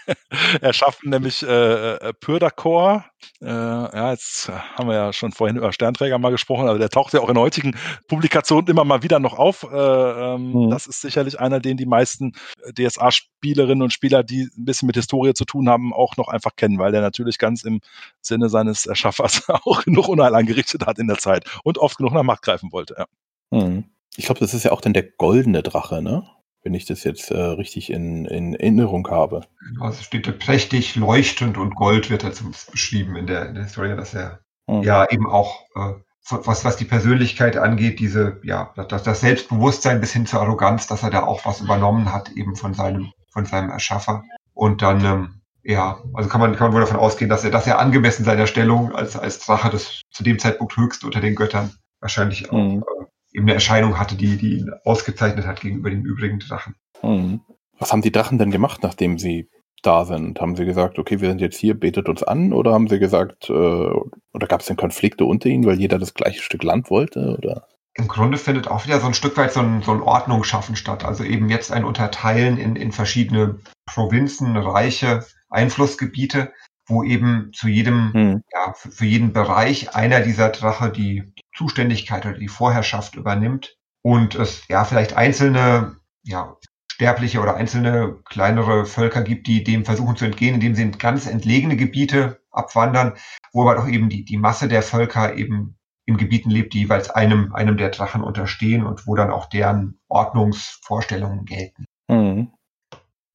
erschaffen, nämlich äh, äh Pyrdakor. Äh, ja, jetzt haben wir ja schon vorhin über Sternträger mal gesprochen, also der taucht ja auch in heutigen Publikationen immer mal wieder noch auf. Äh, ähm, mhm. Das ist sicherlich einer, den die meisten DSA-Spielerinnen und Spieler, die ein bisschen mit Historie zu tun haben, auch noch einfach kennen, weil der natürlich ganz im Sinne seines Erschaffers auch genug Unheil angerichtet hat in der Zeit und oft genug nach Macht greifen wollte. Ja. Mhm. Ich glaube, das ist ja auch dann der goldene Drache, ne? Wenn ich das jetzt äh, richtig in, in Erinnerung habe. Also steht da prächtig, leuchtend und Gold wird dazu beschrieben in der, in der Historie, dass er mhm. ja eben auch, äh, was, was die Persönlichkeit angeht, diese, ja, das, das Selbstbewusstsein bis hin zur Arroganz, dass er da auch was übernommen hat, eben von seinem, von seinem Erschaffer. Und dann, ähm, ja, also kann man, kann man wohl davon ausgehen, dass er, dass er angemessen seiner Stellung als, als Drache des zu dem Zeitpunkt höchst unter den Göttern wahrscheinlich auch mhm. äh, eben eine Erscheinung hatte, die, die ihn ausgezeichnet hat gegenüber den übrigen Drachen. Mhm. Was haben die Drachen denn gemacht, nachdem sie da sind? Haben sie gesagt, okay, wir sind jetzt hier, betet uns an? Oder haben sie gesagt, äh, oder gab es denn Konflikte unter ihnen, weil jeder das gleiche Stück Land wollte? Oder? Im Grunde findet auch wieder so ein Stück weit so ein, so ein Ordnung schaffen statt. Also eben jetzt ein Unterteilen in, in verschiedene Provinzen, Reiche, Einflussgebiete, wo eben zu jedem, hm. ja, für, für, jeden Bereich einer dieser Drache die Zuständigkeit oder die Vorherrschaft übernimmt und es ja vielleicht einzelne, ja, sterbliche oder einzelne kleinere Völker gibt, die dem versuchen zu entgehen, indem sie in ganz entlegene Gebiete abwandern, wo aber doch eben die, die Masse der Völker eben in Gebieten lebt, die jeweils einem, einem der Drachen unterstehen und wo dann auch deren Ordnungsvorstellungen gelten. Hm.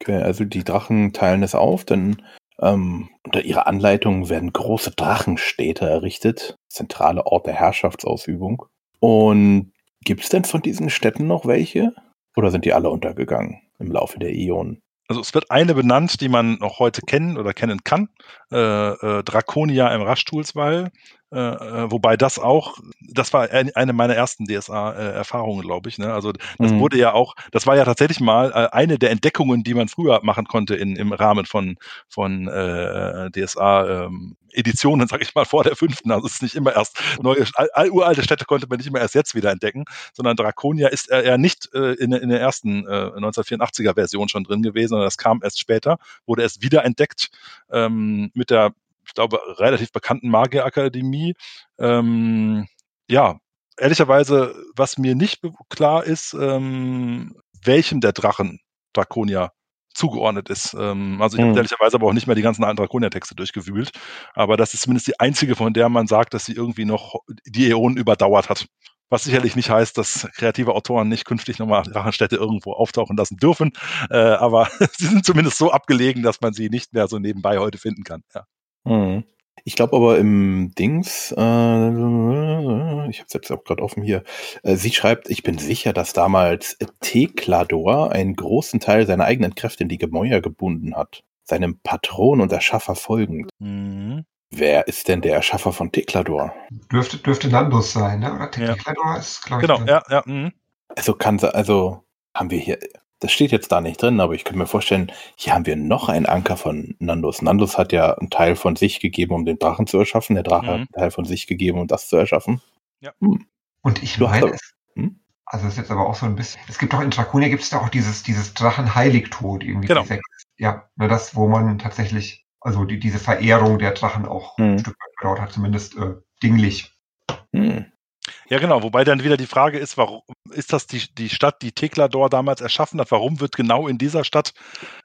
Okay, also die Drachen teilen es auf, dann ähm, unter ihrer Anleitung werden große Drachenstädte errichtet, zentrale Ort der Herrschaftsausübung. Und gibt es denn von diesen Städten noch welche? Oder sind die alle untergegangen im Laufe der Ionen? Also es wird eine benannt, die man noch heute kennen oder kennen kann. Äh, äh, Draconia im Raschtoulswall. Äh, äh, wobei das auch, das war eine meiner ersten DSA-Erfahrungen, glaube ich. Ne? Also das mhm. wurde ja auch, das war ja tatsächlich mal äh, eine der Entdeckungen, die man früher machen konnte in, im Rahmen von, von äh, DSA. Ähm, Editionen, sage ich mal, vor der fünften. Also es ist nicht immer erst neue, all, uralte Städte konnte man nicht immer erst jetzt wieder entdecken, sondern Draconia ist eher nicht äh, in, in der ersten äh, 1984er Version schon drin gewesen, sondern das kam erst später, wurde erst wieder entdeckt ähm, mit der ich glaube, relativ bekannten Magierakademie. Ähm, ja, ehrlicherweise, was mir nicht klar ist, ähm, welchem der Drachen Draconia zugeordnet ist. Ähm, also ich habe hm. ehrlicherweise aber auch nicht mehr die ganzen alten Draconia-Texte durchgewühlt. Aber das ist zumindest die einzige, von der man sagt, dass sie irgendwie noch die Äonen überdauert hat. Was sicherlich nicht heißt, dass kreative Autoren nicht künftig nochmal Drachenstädte irgendwo auftauchen lassen dürfen. Äh, aber sie sind zumindest so abgelegen, dass man sie nicht mehr so nebenbei heute finden kann. Ja. Mhm. Ich glaube aber im Dings, äh, ich habe es jetzt auch gerade offen hier, äh, sie schreibt, ich bin sicher, dass damals Teklador einen großen Teil seiner eigenen Kräfte in die Gemäuer gebunden hat, seinem Patron und Erschaffer folgend. Mhm. Wer ist denn der Erschaffer von Teklador? Dürfte, dürfte Landus sein, ne? oder? Teklador ja. ist, glaube ich. Genau, ja, ja. Mh. Also kann also haben wir hier, das steht jetzt da nicht drin, aber ich könnte mir vorstellen, hier haben wir noch einen Anker von Nandus. Nandus hat ja einen Teil von sich gegeben, um den Drachen zu erschaffen. Der Drache mhm. hat einen Teil von sich gegeben, um das zu erschaffen. Ja. Hm. Und ich du meine, es, hm? also es ist jetzt aber auch so ein bisschen, es gibt auch in Draconia gibt es da auch dieses, dieses Drachenheiligtod irgendwie. Genau. Ja, ne, das, wo man tatsächlich, also die, diese Verehrung der Drachen auch hm. ein Stück weit gedauert hat, zumindest äh, dinglich. Hm. Ja, genau. Wobei dann wieder die Frage ist, warum ist das die, die Stadt, die Teklador damals erschaffen hat? Warum wird genau in dieser Stadt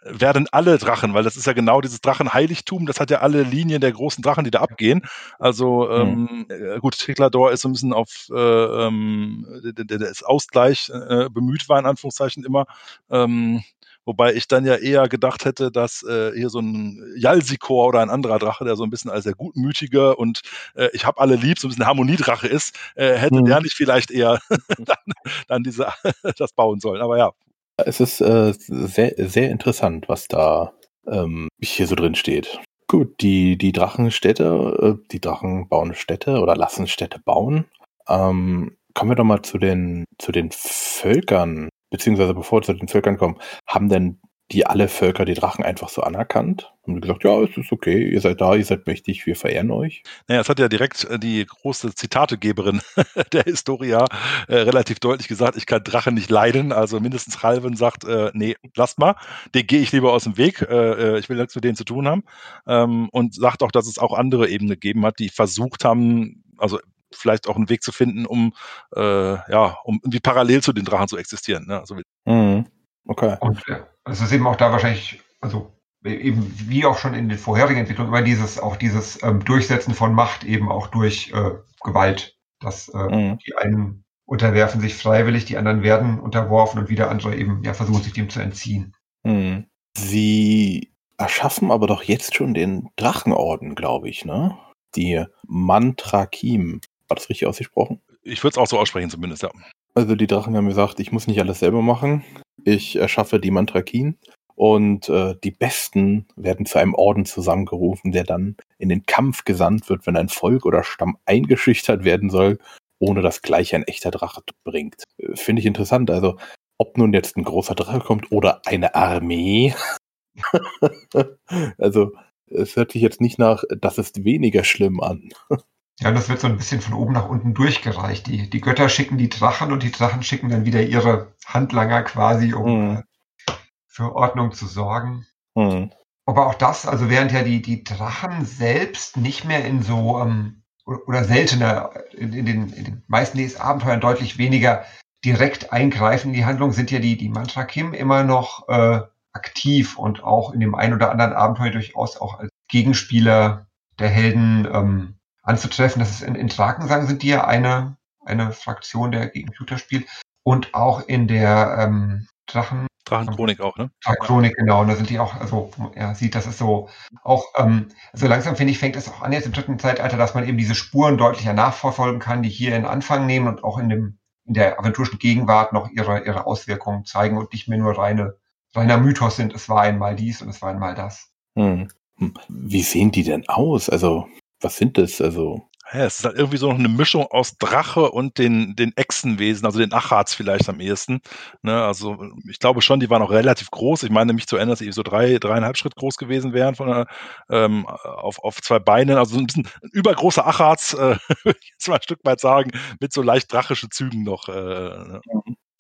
äh, werden alle Drachen? Weil das ist ja genau dieses Drachenheiligtum. Das hat ja alle Linien der großen Drachen, die da abgehen. Also ähm, mhm. gut, Teklador ist so ein bisschen auf äh, ähm, das Ausgleich äh, bemüht war in Anführungszeichen immer. Ähm, Wobei ich dann ja eher gedacht hätte, dass äh, hier so ein Jalsikor oder ein anderer Drache, der so ein bisschen als der Gutmütige und äh, ich habe alle lieb, so ein bisschen Harmoniedrache ist, äh, hätte hm. der nicht vielleicht eher dann, dann diese, das bauen sollen. Aber ja. Es ist äh, sehr, sehr interessant, was da ähm, hier so drin steht. Gut, die, die Drachenstädte, äh, die Drachen bauen Städte oder lassen Städte bauen. Ähm, kommen wir doch mal zu den, zu den Völkern beziehungsweise bevor zu den Völkern kommen, haben denn die alle Völker die Drachen einfach so anerkannt? Haben gesagt, ja, es ist okay, ihr seid da, ihr seid mächtig, wir verehren euch? Naja, es hat ja direkt äh, die große Zitategeberin der Historia äh, relativ deutlich gesagt, ich kann Drachen nicht leiden. Also mindestens Halven sagt, äh, nee, lasst mal, den gehe ich lieber aus dem Weg, äh, äh, ich will nichts mit denen zu tun haben. Ähm, und sagt auch, dass es auch andere Ebenen gegeben hat, die versucht haben, also vielleicht auch einen Weg zu finden, um äh, ja, um irgendwie parallel zu den Drachen zu existieren. Ne? Also, mhm. Okay. Und äh, es ist eben auch da wahrscheinlich, also eben wie auch schon in den vorherigen Entwicklungen, immer dieses, auch dieses ähm, Durchsetzen von Macht eben auch durch äh, Gewalt. Dass äh, mhm. die einen unterwerfen sich freiwillig, die anderen werden unterworfen und wieder andere eben ja versuchen sich dem zu entziehen. Mhm. Sie erschaffen aber doch jetzt schon den Drachenorden, glaube ich, ne? Die Mantrakim. War das richtig ausgesprochen? Ich würde es auch so aussprechen zumindest, ja. Also die Drachen haben gesagt, ich muss nicht alles selber machen. Ich erschaffe die Mantrakin und äh, die Besten werden zu einem Orden zusammengerufen, der dann in den Kampf gesandt wird, wenn ein Volk oder Stamm eingeschüchtert werden soll, ohne dass gleich ein echter Drache bringt. Äh, finde ich interessant. Also ob nun jetzt ein großer Drache kommt oder eine Armee. also es hört sich jetzt nicht nach, das ist weniger schlimm an. Ja, das wird so ein bisschen von oben nach unten durchgereicht. Die, die Götter schicken die Drachen und die Drachen schicken dann wieder ihre Handlanger quasi, um mhm. für Ordnung zu sorgen. Mhm. Aber auch das, also während ja die, die Drachen selbst nicht mehr in so, ähm, oder seltener in, in, den, in den meisten Abenteuern deutlich weniger direkt eingreifen in die Handlung, sind ja die, die Mantrakim immer noch äh, aktiv und auch in dem ein oder anderen Abenteuer durchaus auch als Gegenspieler der Helden ähm, anzutreffen. Das ist in, in Drakensang sind die ja eine, eine Fraktion, der gegen Computer spielt. Und auch in der ähm, Drachen. Drachenchronik auch, ne? Drachenchronik, genau. Und da sind die auch, also er sieht, das ist so auch, ähm, so langsam finde ich, fängt es auch an jetzt im dritten Zeitalter, dass man eben diese Spuren deutlicher nachverfolgen kann, die hier in Anfang nehmen und auch in dem, in der aventurischen Gegenwart noch ihre, ihre Auswirkungen zeigen und nicht mehr nur reine, reiner Mythos sind, es war einmal dies und es war einmal das. Hm. hm. Wie sehen die denn aus? Also was sind das? Also. Ja, es ist halt irgendwie so noch eine Mischung aus Drache und den, den Echsenwesen, also den Achats vielleicht am ehesten. Ne, also ich glaube schon, die waren auch relativ groß. Ich meine mich zu erinnern, dass sie so drei, dreieinhalb Schritt groß gewesen wären von ähm, auf, auf zwei Beinen. Also so ein bisschen übergroße Achats, äh, würde ich jetzt mal ein Stück weit sagen, mit so leicht drachischen Zügen noch. Äh, ne.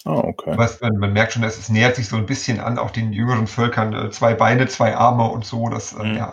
Ah, okay. Was, man, man, merkt schon, dass es nähert sich so ein bisschen an, auch den jüngeren Völkern, äh, zwei Beine, zwei Arme und so. Das, äh, mhm. ja,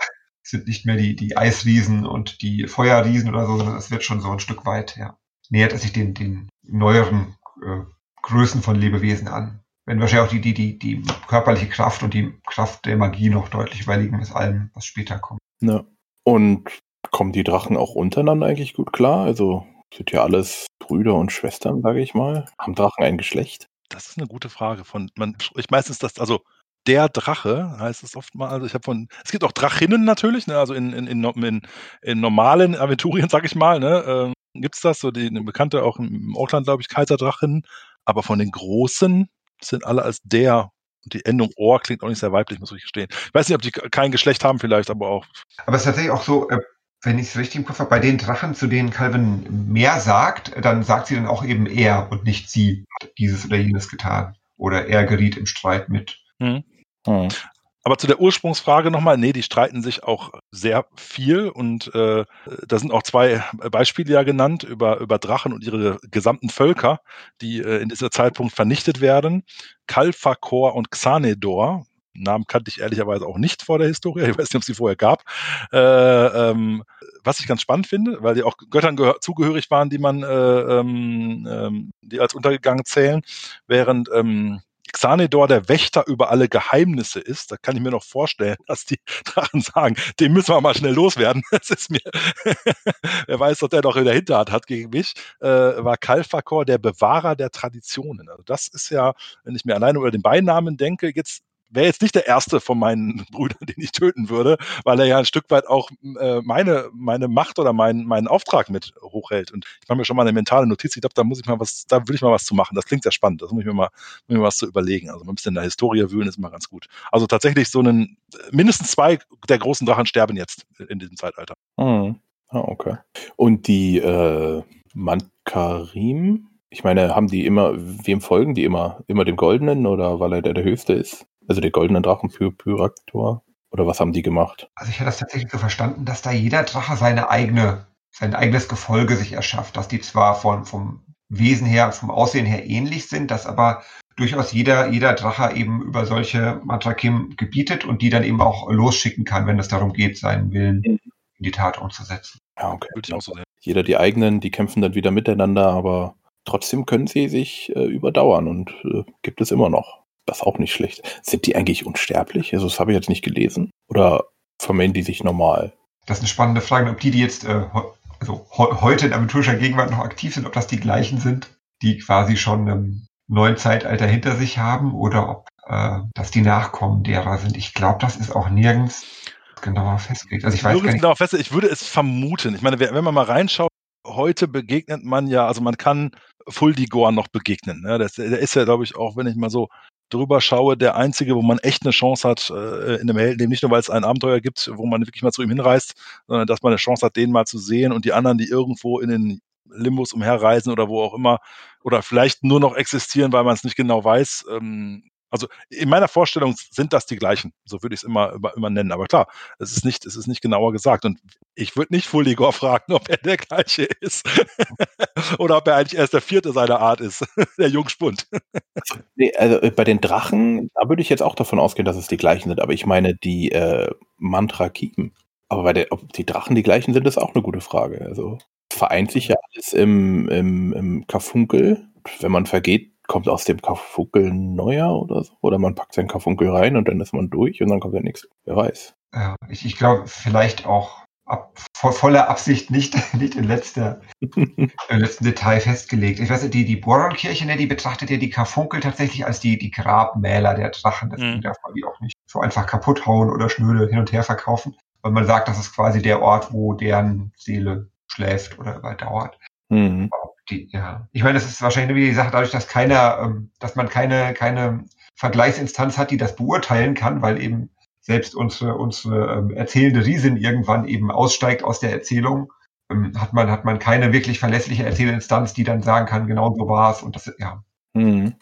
sind nicht mehr die, die Eisriesen und die Feuerriesen oder so, sondern es wird schon so ein Stück weit, ja, nähert es sich den, den neueren äh, Größen von Lebewesen an. Wenn wahrscheinlich auch die, die, die, die körperliche Kraft und die Kraft der Magie noch deutlich überlegen ist allem, was später kommt. Ja. Und kommen die Drachen auch untereinander eigentlich gut klar? Also sind ja alles Brüder und Schwestern, sage ich mal. Haben Drachen ein Geschlecht? Das ist eine gute Frage. Von man spricht meistens das, also der Drache, heißt es oft mal. Also ich habe von, es gibt auch Drachinnen natürlich, ne? also in, in, in, in, normalen Aventurien, sag ich mal, ne? ähm, gibt es das, so die eine bekannte, auch im Auckland, glaube ich, Kaiserdrachen. Aber von den großen sind alle als der. Die Endung Ohr klingt auch nicht sehr weiblich, muss ich gestehen. Ich weiß nicht, ob die kein Geschlecht haben, vielleicht, aber auch. Aber es ist tatsächlich auch so, äh, wenn ich es richtig im Kopf habe, bei den Drachen, zu denen Calvin mehr sagt, dann sagt sie dann auch eben er und nicht sie hat dieses oder jenes getan. Oder er geriet im Streit mit. Hm. Mhm. Aber zu der Ursprungsfrage nochmal, nee, die streiten sich auch sehr viel und äh, da sind auch zwei Beispiele ja genannt über, über Drachen und ihre gesamten Völker, die äh, in dieser Zeitpunkt vernichtet werden. Kalfakor und Xanedor, Namen kannte ich ehrlicherweise auch nicht vor der Historie. Ich weiß nicht, ob es sie vorher gab. Äh, ähm, was ich ganz spannend finde, weil die auch Göttern zugehörig waren, die man, äh, ähm, ähm, die als untergegangen zählen, während ähm, Xanedor der Wächter über alle Geheimnisse ist, da kann ich mir noch vorstellen, dass die Drachen sagen, den müssen wir mal schnell loswerden. Das ist mir, wer weiß, was der doch in der Hinterhand hat gegen mich, äh, war Kalfakor der Bewahrer der Traditionen. Also das ist ja, wenn ich mir alleine über den Beinamen denke, jetzt wäre jetzt nicht der erste von meinen Brüdern, den ich töten würde, weil er ja ein Stück weit auch äh, meine, meine Macht oder meinen, meinen Auftrag mit hochhält. Und ich mache mir schon mal eine mentale Notiz, ich glaube, da muss ich mal was, da will ich mal was zu machen. Das klingt sehr spannend, das muss ich mir mal, mir was zu überlegen. Also ein bisschen in der Historie wühlen ist immer ganz gut. Also tatsächlich so einen, mindestens zwei der großen Drachen sterben jetzt in diesem Zeitalter. Hm. Ah, okay. Und die äh, Mankarim, ich meine, haben die immer, wem folgen die immer? Immer dem Goldenen oder weil er der, der Höchste ist? Also der goldene Drachen für Pyraktor? Oder was haben die gemacht? Also ich hätte das tatsächlich so verstanden, dass da jeder Drache seine eigene, sein eigenes Gefolge sich erschafft, dass die zwar von, vom Wesen her, vom Aussehen her ähnlich sind, dass aber durchaus jeder, jeder Drache eben über solche Matrakim gebietet und die dann eben auch losschicken kann, wenn es darum geht, seinen Willen in die Tat umzusetzen. Ja, okay. So sehen. Jeder die eigenen, die kämpfen dann wieder miteinander, aber trotzdem können sie sich äh, überdauern und äh, gibt es immer noch. Das ist auch nicht schlecht. Sind die eigentlich unsterblich? Also, das habe ich jetzt nicht gelesen. Oder vermehren die sich normal? Das ist eine spannende Frage, ob die, die jetzt äh, also heute in aventurischer Gegenwart noch aktiv sind, ob das die gleichen sind, die quasi schon im neuen Zeitalter hinter sich haben oder ob äh, das die Nachkommen derer sind. Ich glaube, das ist auch nirgends genauer festgelegt. Also ich weiß gar nicht. Genauer fest, ich würde es vermuten. Ich meine, wenn man mal reinschaut, heute begegnet man ja, also man kann Fuldigor noch begegnen. Ne? Das, der ist ja, glaube ich, auch, wenn ich mal so drüber schaue, der einzige, wo man echt eine Chance hat äh, in einem Helden, nicht nur, weil es ein Abenteuer gibt, wo man wirklich mal zu ihm hinreist, sondern dass man eine Chance hat, den mal zu sehen und die anderen, die irgendwo in den Limbus umherreisen oder wo auch immer oder vielleicht nur noch existieren, weil man es nicht genau weiß, ähm, also in meiner Vorstellung sind das die gleichen, so würde ich es immer, immer, immer, nennen. Aber klar, es ist nicht, es ist nicht genauer gesagt. Und ich würde nicht Fulligor fragen, ob er der gleiche ist. Oder ob er eigentlich erst der vierte seiner Art ist, der Jungspund. nee, also äh, bei den Drachen, da würde ich jetzt auch davon ausgehen, dass es die gleichen sind. Aber ich meine die äh, Mantra-Kiepen. Aber bei der, ob die Drachen die gleichen sind, ist auch eine gute Frage. Also vereint sich ja alles im, im, im Karfunkel. Wenn man vergeht, kommt aus dem Karfunkel neuer oder so. Oder man packt seinen Karfunkel rein und dann ist man durch und dann kommt ja nichts. Wer weiß. Ja, ich, ich glaube, vielleicht auch ab, vo voller Absicht nicht, nicht in letzter, im letzten Detail festgelegt. Ich weiß nicht, die, die Boron-Kirche, ne, die betrachtet ja die Karfunkel tatsächlich als die, die Grabmäler der Drachen. Deswegen mhm. darf man die auch nicht so einfach kaputt hauen oder schnöde hin und her verkaufen. Weil man sagt, das ist quasi der Ort, wo deren Seele schläft oder überdauert. Mhm die, ja. Ich meine, das ist wahrscheinlich wie gesagt dadurch, dass keiner, ähm, dass man keine, keine Vergleichsinstanz hat, die das beurteilen kann, weil eben selbst unsere, unsere ähm, erzählende Riesin irgendwann eben aussteigt aus der Erzählung, ähm, hat man, hat man keine wirklich verlässliche Erzählinstanz, die dann sagen kann, genau so war es und das, ja. Mhm.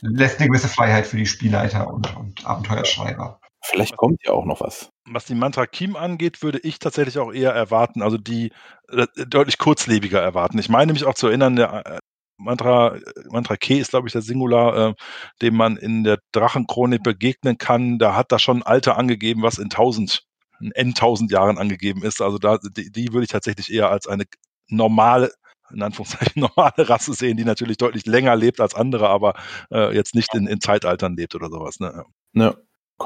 Lässt eine gewisse Freiheit für die Spielleiter und, und Abenteuerschreiber. Vielleicht kommt ja auch noch was. Was die Mantra Kim angeht, würde ich tatsächlich auch eher erwarten, also die äh, deutlich kurzlebiger erwarten. Ich meine nämlich auch zu erinnern, der äh, Mantra, äh, Mantra K ist, glaube ich, der Singular, äh, dem man in der Drachenchronik begegnen kann. Da hat da schon ein Alter angegeben, was in tausend, in N tausend Jahren angegeben ist. Also da, die, die würde ich tatsächlich eher als eine normale in Anführungszeichen normale Rasse sehen, die natürlich deutlich länger lebt als andere, aber äh, jetzt nicht in, in Zeitaltern lebt oder sowas. Ne? Ja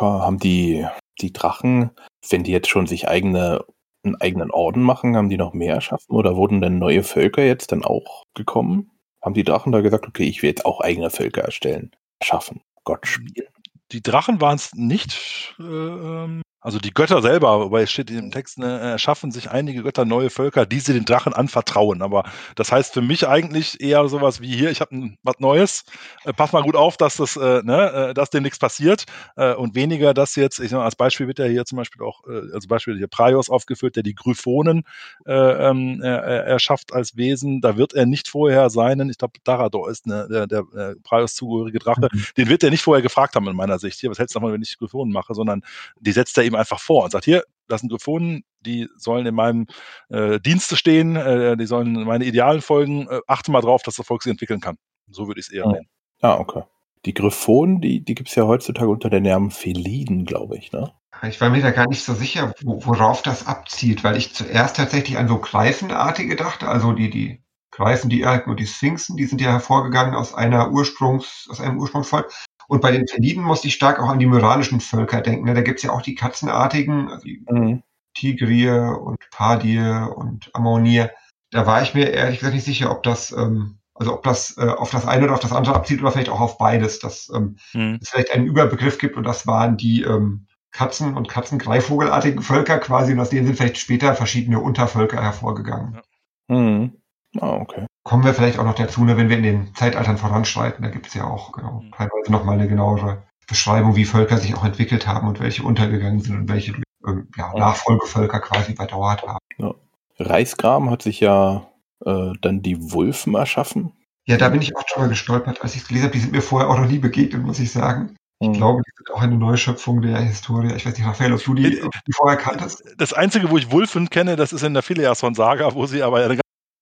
haben die, die Drachen, wenn die jetzt schon sich eigene, einen eigenen Orden machen, haben die noch mehr erschaffen? Oder wurden denn neue Völker jetzt dann auch gekommen? Haben die Drachen da gesagt, okay, ich will jetzt auch eigene Völker erstellen, erschaffen, Gott spielen? Die Drachen waren es nicht, äh, ähm, also die Götter selber, wobei es steht in dem Text, ne, erschaffen sich einige Götter neue Völker, die sie den Drachen anvertrauen. Aber das heißt für mich eigentlich eher sowas wie hier, ich habe was Neues, äh, pass mal gut auf, dass das, äh, ne, äh, dass dem nichts passiert. Äh, und weniger, dass jetzt, ich sag mal, als Beispiel wird ja hier zum Beispiel auch, äh, also Beispiel hier Praios aufgeführt, der die Gryphonen äh, ähm, erschafft als Wesen. Da wird er nicht vorher seinen, ich glaube, Darador ist ne, der, der, der Praios zugehörige Drache, mhm. den wird er nicht vorher gefragt haben in meiner Sicht. Hier, was hältst du davon, wenn ich Gryphonen mache, sondern die setzt er ihm einfach vor und sagt, hier, das sind Gryphonen, die sollen in meinem äh, Dienste stehen, äh, die sollen meine Idealen folgen, äh, achte mal drauf, dass der Volk sie entwickeln kann. So würde ich es eher nennen. Ah, okay. Die Gryphonen, die, die gibt es ja heutzutage unter dem Namen Feliden, glaube ich, ne? Ich war mir da gar nicht so sicher, wo, worauf das abzielt, weil ich zuerst tatsächlich an so Greifenartige dachte, also die, die Greifen, die Erken und die Sphinxen, die sind ja hervorgegangen aus einer Ursprungs, aus einem Ursprungsvolk. Und bei den Feliden musste ich stark auch an die myranischen Völker denken. Ne? Da gibt's ja auch die Katzenartigen, also die mhm. Tigrier und Padier und Ammonier. Da war ich mir ehrlich gesagt nicht sicher, ob das, ähm, also ob das äh, auf das eine oder auf das andere abzielt oder vielleicht auch auf beides, dass ähm, mhm. es vielleicht einen Überbegriff gibt und das waren die ähm, Katzen- und Katzengreifvogelartigen Völker quasi und aus denen sind vielleicht später verschiedene Untervölker hervorgegangen. Ja. Mhm. Ah, okay. Kommen wir vielleicht auch noch dazu, ne, wenn wir in den Zeitaltern voranschreiten, da gibt es ja auch genau, mhm. teilweise nochmal eine genauere Beschreibung, wie Völker sich auch entwickelt haben und welche untergegangen sind und welche ähm, ja, Nachfolgevölker quasi überdauert haben. Ja. Reichsgram hat sich ja äh, dann die Wulfen erschaffen. Ja, da bin ich auch schon mal gestolpert, als ich es gelesen habe. Die sind mir vorher auch noch nie begegnet, muss ich sagen. Ich mhm. glaube, die sind auch eine Neuschöpfung der Historie. Ich weiß nicht, Raphael, ob du die, ob die vorher kanntest? Das Einzige, wo ich Wulfen kenne, das ist in der Phileason-Saga, wo sie aber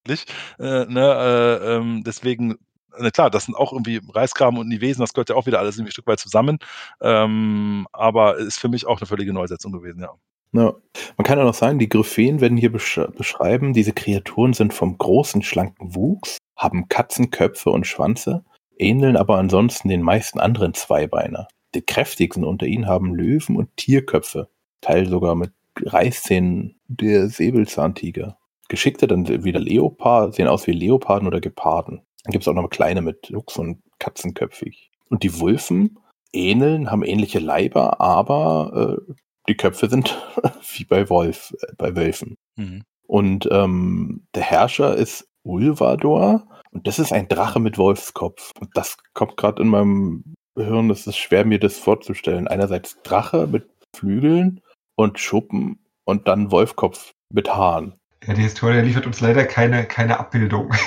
ja äh, ne, äh, ähm, deswegen na klar, das sind auch irgendwie Reichsgraben und Nivesen, das gehört ja auch wieder alles irgendwie ein Stück weit zusammen. Ähm, aber ist für mich auch eine völlige Neusetzung gewesen, ja. Ja. Man kann ja noch sagen, die Gryphen werden hier besch beschreiben, diese Kreaturen sind vom großen, schlanken Wuchs, haben Katzenköpfe und Schwanze, ähneln aber ansonsten den meisten anderen Zweibeiner. Die kräftigsten unter ihnen haben Löwen und Tierköpfe, teil sogar mit Reißzähnen der Säbelzahntiger. Geschickte dann wieder Leopard, sehen aus wie Leoparden oder Geparden. Dann gibt es auch noch kleine mit Luchs und Katzenköpfig. Und die Wulfen ähneln, haben ähnliche Leiber, aber äh, die Köpfe sind wie bei Wolf, äh, bei Wölfen. Mhm. Und ähm, der Herrscher ist Ulvador und das ist ein Drache mit Wolfskopf. Und das kommt gerade in meinem Hirn, das ist schwer mir das vorzustellen. Einerseits Drache mit Flügeln und Schuppen und dann Wolfkopf mit Haaren. Ja, die Historie liefert uns leider keine, keine Abbildung.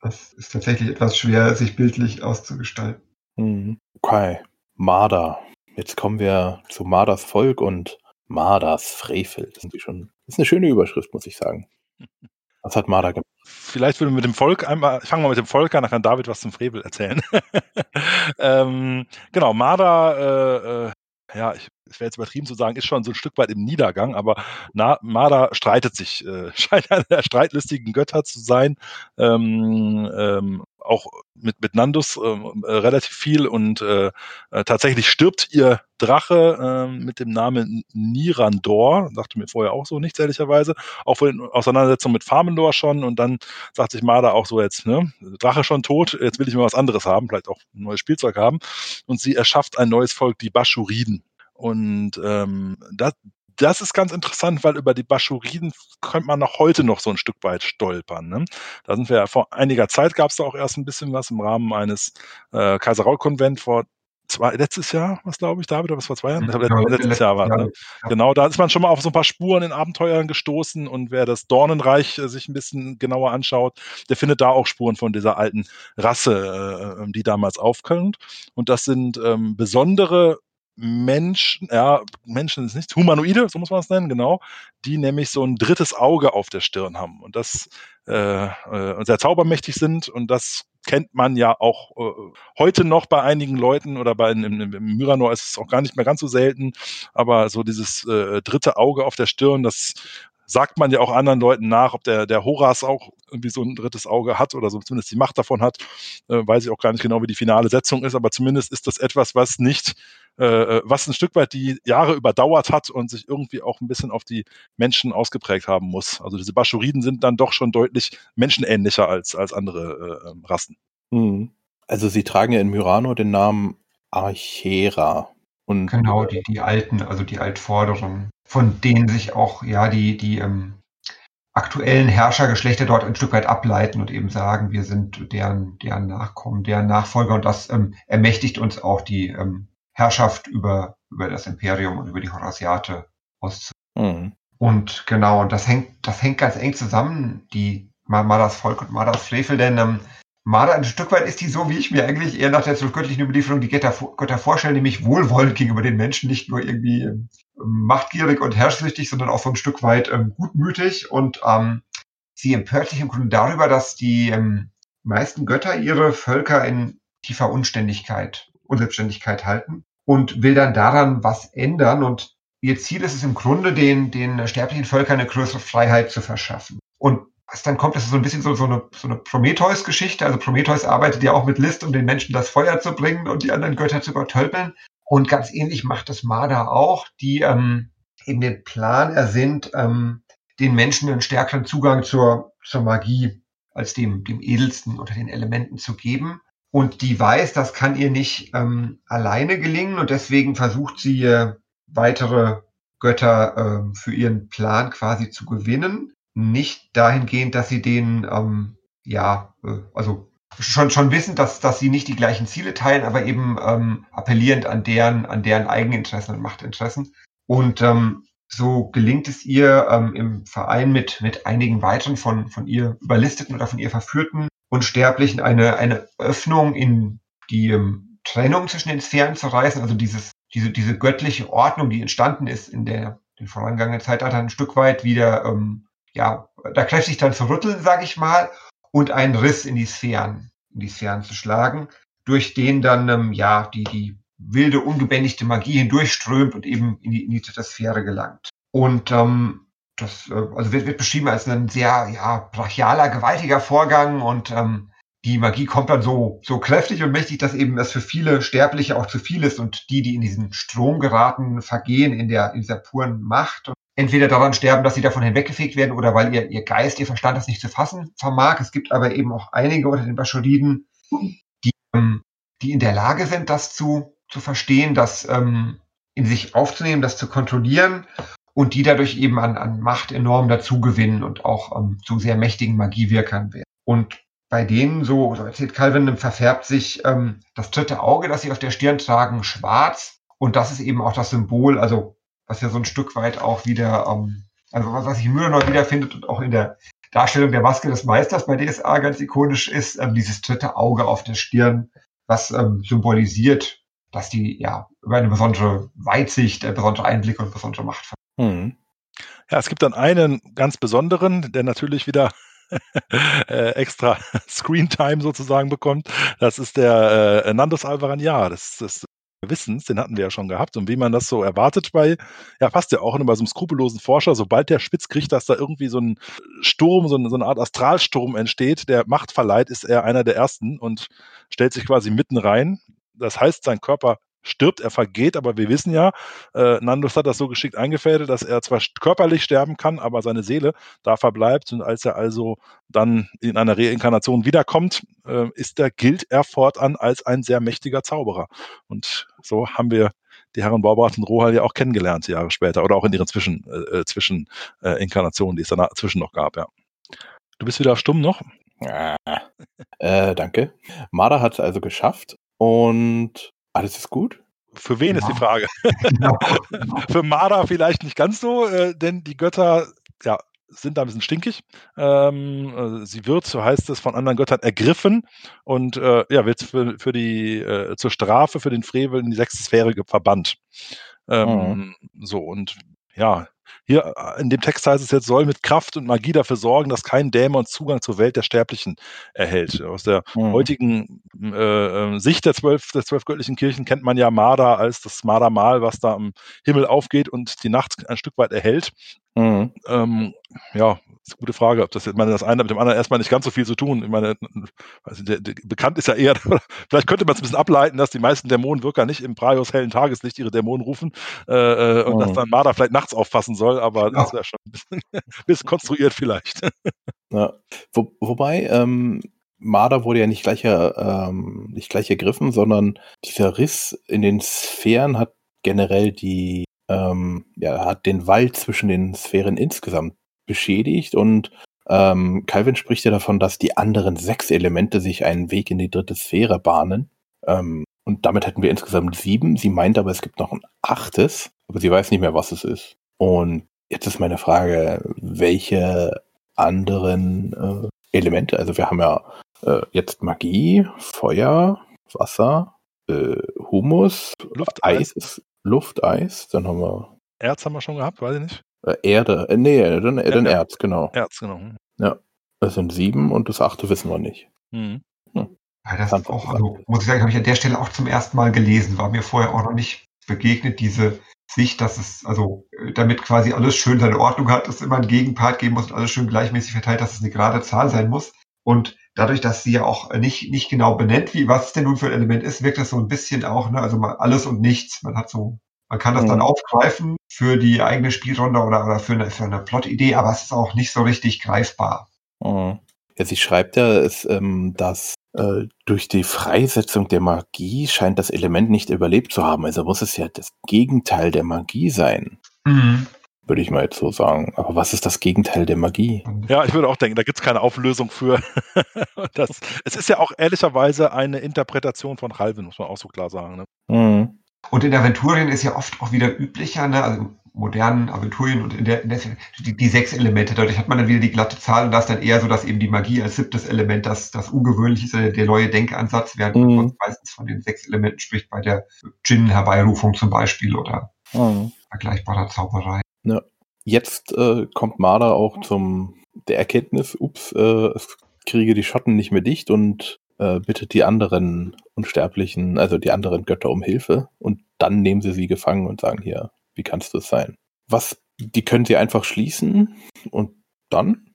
Das ist tatsächlich etwas schwer, sich bildlich auszugestalten. Mhm. Okay, Marder. Jetzt kommen wir zu Marders Volk und Marders Frevel. Das ist, schon, das ist eine schöne Überschrift, muss ich sagen. Was hat Marder gemacht? Vielleicht würden wir mit dem Volk einmal, ich fange mal mit dem Volk an, dann kann David was zum Frevel erzählen. ähm, genau, Marder, äh, äh, ja, ich es wäre jetzt übertrieben zu sagen, ist schon so ein Stück weit im Niedergang, aber Na, Marder streitet sich, äh, scheint einer der streitlustigen Götter zu sein. Ähm, ähm, auch mit, mit Nandus ähm, äh, relativ viel und äh, äh, tatsächlich stirbt ihr Drache äh, mit dem Namen Nirandor, sagte mir vorher auch so nichts, ehrlicherweise, auch vor den Auseinandersetzungen mit Farmendor schon und dann sagt sich Marder auch so jetzt, ne, Drache schon tot, jetzt will ich mal was anderes haben, vielleicht auch ein neues Spielzeug haben. Und sie erschafft ein neues Volk, die Baschuriden und ähm, das, das ist ganz interessant, weil über die Baschuriden könnte man noch heute noch so ein Stück weit stolpern. Ne? Da sind wir ja vor einiger Zeit gab es da auch erst ein bisschen was im Rahmen eines äh, Kaiser-Raul-Konvent vor zwei, letztes Jahr, was glaube ich, David, oder was vor zwei Jahren? Genau, letztes, letztes Jahr war ne? ja. Genau, da ist man schon mal auf so ein paar Spuren in Abenteuern gestoßen und wer das Dornenreich äh, sich ein bisschen genauer anschaut, der findet da auch Spuren von dieser alten Rasse, äh, die damals aufkommt. Und das sind ähm, besondere Menschen, ja, Menschen ist nicht, Humanoide, so muss man es nennen, genau, die nämlich so ein drittes Auge auf der Stirn haben und das äh, äh, sehr zaubermächtig sind und das kennt man ja auch äh, heute noch bei einigen Leuten oder bei im, im Myranor ist es auch gar nicht mehr ganz so selten, aber so dieses äh, dritte Auge auf der Stirn, das sagt man ja auch anderen Leuten nach, ob der, der Horas auch irgendwie so ein drittes Auge hat oder so zumindest die Macht davon hat, äh, weiß ich auch gar nicht genau, wie die finale Setzung ist, aber zumindest ist das etwas, was nicht äh, äh, was ein Stück weit die Jahre überdauert hat und sich irgendwie auch ein bisschen auf die Menschen ausgeprägt haben muss. Also diese Baschuriden sind dann doch schon deutlich menschenähnlicher als, als andere äh, ähm, Rassen. Mhm. Also sie tragen ja in Myrano den Namen Archera. Und genau, die, die alten, also die Altvorderen, von denen sich auch ja die, die ähm, aktuellen Herrschergeschlechter dort ein Stück weit ableiten und eben sagen, wir sind deren, deren Nachkommen, deren Nachfolger und das ähm, ermächtigt uns auch die ähm, Herrschaft über, über das Imperium und über die Horasiate auszuüben. Mhm. Und genau, und das hängt, das hängt ganz eng zusammen, die Madas Volk und Madas Frevel, denn ähm, Mada ein Stück weit ist die so, wie ich mir eigentlich eher nach der göttlichen Überlieferung die Götter, Götter vorstelle, nämlich wohlwollend gegenüber den Menschen, nicht nur irgendwie ähm, machtgierig und herrschsüchtig, sondern auch so ein Stück weit ähm, gutmütig und ähm, sie empört sich im Grunde darüber, dass die ähm, meisten Götter ihre Völker in tiefer Unständigkeit, Unselbstständigkeit halten und will dann daran was ändern. Und ihr Ziel ist es im Grunde, den, den sterblichen Völkern eine größere Freiheit zu verschaffen. Und was dann kommt, ist so ein bisschen so, so eine, so eine Prometheus-Geschichte. Also Prometheus arbeitet ja auch mit List, um den Menschen das Feuer zu bringen und die anderen Götter zu übertölpeln. Und ganz ähnlich macht das Marder auch, die ähm, eben den Plan ersinnt, ähm, den Menschen einen stärkeren Zugang zur, zur Magie als dem, dem edelsten unter den Elementen zu geben. Und die weiß, das kann ihr nicht ähm, alleine gelingen und deswegen versucht sie äh, weitere Götter ähm, für ihren Plan quasi zu gewinnen. Nicht dahingehend, dass sie denen, ähm, ja, äh, also schon, schon wissen, dass, dass sie nicht die gleichen Ziele teilen, aber eben ähm, appellierend an deren, an deren Eigeninteressen und Machtinteressen. Und ähm, so gelingt es ihr ähm, im Verein mit, mit einigen weiteren von, von ihr überlisteten oder von ihr verführten Unsterblichen eine, eine Öffnung in die ähm, Trennung zwischen den Sphären zu reißen, also dieses, diese, diese göttliche Ordnung, die entstanden ist in der den vorangegangenen Zeitalter ein Stück weit wieder, ähm, ja, da kräftig dann zu rütteln, sage ich mal, und einen Riss in die Sphären, in die Sphären zu schlagen, durch den dann, ähm, ja, die, die wilde, ungebändigte Magie hindurchströmt und eben in die, in die Sphäre gelangt. Und ähm, das äh, also wird, wird beschrieben als ein sehr ja, brachialer, gewaltiger Vorgang und ähm, die Magie kommt dann so, so kräftig und mächtig, dass eben das für viele Sterbliche auch zu viel ist und die, die in diesen Strom geraten, vergehen in, der, in dieser puren Macht und entweder daran sterben, dass sie davon hinweggefegt werden oder weil ihr, ihr Geist, ihr Verstand das nicht zu fassen vermag. Es gibt aber eben auch einige unter den Baschuriden, die, ähm, die in der Lage sind, das zu, zu verstehen, das ähm, in sich aufzunehmen, das zu kontrollieren und die dadurch eben an, an Macht enorm dazugewinnen und auch ähm, zu sehr mächtigen Magiewirkern werden. Und bei denen, so, so erzählt Calvin, verfärbt sich ähm, das dritte Auge, das sie auf der Stirn tragen, schwarz. Und das ist eben auch das Symbol, also was ja so ein Stück weit auch wieder, ähm, also was, was sich in Mühlenor wiederfindet und auch in der Darstellung der Maske des Meisters bei DSA ganz ikonisch ist, ähm, dieses dritte Auge auf der Stirn, was ähm, symbolisiert, dass die ja über eine besondere Weitsicht, ein besonderer Einblick und besondere Macht hm. Ja, es gibt dann einen ganz besonderen, der natürlich wieder äh, extra Screentime sozusagen bekommt. Das ist der äh, Nandos Alvarania. Das, das Wissens, den hatten wir ja schon gehabt. Und wie man das so erwartet bei, ja, passt ja auch immer bei so einem skrupellosen Forscher, sobald der spitz kriegt, dass da irgendwie so ein Sturm, so eine, so eine Art Astralsturm entsteht, der Macht verleiht, ist er einer der ersten und stellt sich quasi mitten rein. Das heißt, sein Körper stirbt, er vergeht, aber wir wissen ja, äh, Nandos hat das so geschickt eingefädelt, dass er zwar körperlich sterben kann, aber seine Seele da verbleibt und als er also dann in einer Reinkarnation wiederkommt, äh, ist er, gilt er fortan als ein sehr mächtiger Zauberer. Und so haben wir die Herren Baubart und Rohal ja auch kennengelernt, Jahre später, oder auch in ihren Zwischen, äh, äh Zwischen äh, Inkarnationen, die es dazwischen noch gab, ja. Du bist wieder stumm noch? Ja. äh, danke. Marder hat es also geschafft und alles ist gut? Für wen ja. ist die Frage? Genau. Für Marder vielleicht nicht ganz so, äh, denn die Götter ja, sind da ein bisschen stinkig. Ähm, äh, sie wird, so heißt es, von anderen Göttern ergriffen und äh, ja, wird für, für die, äh, zur Strafe für den Frevel in die sechste Sphäre verbannt. Ähm, mhm. So, und ja, hier äh, in dem Text heißt es jetzt, soll mit Kraft und Magie dafür sorgen, dass kein Dämon Zugang zur Welt der Sterblichen erhält. Aus der mhm. heutigen äh, Sicht der zwölf, der zwölf göttlichen Kirchen kennt man ja Marder als das Mardermal, was da am Himmel aufgeht und die Nacht ein Stück weit erhält. Mhm. Ähm, ja, ist eine gute Frage, ob das, ich meine, das eine mit dem anderen erstmal nicht ganz so viel zu tun. Ich meine, also der, der, bekannt ist ja eher, vielleicht könnte man es ein bisschen ableiten, dass die meisten Dämonenwirker nicht im Praios hellen Tageslicht ihre Dämonen rufen äh, äh und dass dann Marder vielleicht nachts aufpassen soll, aber ja. das wäre schon ein bisschen, bisschen, konstruiert vielleicht. Ja. Wo, wobei, ähm, Marder wurde ja nicht gleich, ähm, nicht gleich ergriffen, sondern dieser Riss in den Sphären hat generell die, ähm, ja, hat den Wald zwischen den Sphären insgesamt beschädigt und ähm, Calvin spricht ja davon, dass die anderen sechs Elemente sich einen Weg in die dritte Sphäre bahnen. Ähm, und damit hätten wir insgesamt sieben. Sie meint aber, es gibt noch ein achtes, aber sie weiß nicht mehr, was es ist. Und jetzt ist meine Frage, welche anderen äh, Elemente, also wir haben ja äh, jetzt Magie, Feuer, Wasser, äh, Humus, Luft, Eis, Luft, Eis, dann haben wir. Erz haben wir schon gehabt, weiß ich nicht. Äh, Erde, äh, nee, dann, äh, dann Erz, genau. Erz, genau. Hm. Ja, das sind sieben und das achte wissen wir nicht. Mhm. Hm. Ja, das ist auch, also, muss ich sagen, habe ich an der Stelle auch zum ersten Mal gelesen, war mir vorher auch noch nicht begegnet, diese Sicht, dass es, also damit quasi alles schön seine Ordnung hat, dass es immer einen Gegenpart geben muss und alles schön gleichmäßig verteilt, dass es eine gerade Zahl sein muss. Und dadurch, dass sie ja auch nicht, nicht genau benennt, wie, was es denn nun für ein Element ist, wirkt das so ein bisschen auch, ne, also mal alles und nichts. Man hat so, man kann das mhm. dann aufgreifen für die eigene Spielrunde oder, oder für eine, für eine Plot-Idee, aber es ist auch nicht so richtig greifbar. Mhm. Ja, sie schreibt ja, es, ähm, dass äh, durch die Freisetzung der Magie scheint das Element nicht überlebt zu haben. Also muss es ja das Gegenteil der Magie sein. Mhm. Würde ich mal jetzt so sagen. Aber was ist das Gegenteil der Magie? Ja, ich würde auch denken, da gibt es keine Auflösung für. das, es ist ja auch ehrlicherweise eine Interpretation von Halvin, muss man auch so klar sagen. Ne? Mhm. Und in Aventurien ist ja oft auch wieder üblicher, ne? also modernen Aventurien und in der, in der die, die, sechs Elemente. Dadurch hat man dann wieder die glatte Zahl und das ist dann eher so, dass eben die Magie als siebtes Element das, das ungewöhnlich ist, der neue Denkansatz, während mhm. man meistens von den sechs Elementen spricht, bei der Djinn-Herbeirufung zum Beispiel oder mhm. vergleichbarer Zauberei. Ja. Jetzt äh, kommt Marder auch zum der Erkenntnis, ups, äh, es kriege die Schotten nicht mehr dicht und äh, bittet die anderen Unsterblichen, also die anderen Götter um Hilfe und dann nehmen sie sie gefangen und sagen hier, wie kann es das sein? Was, die können sie einfach schließen und dann?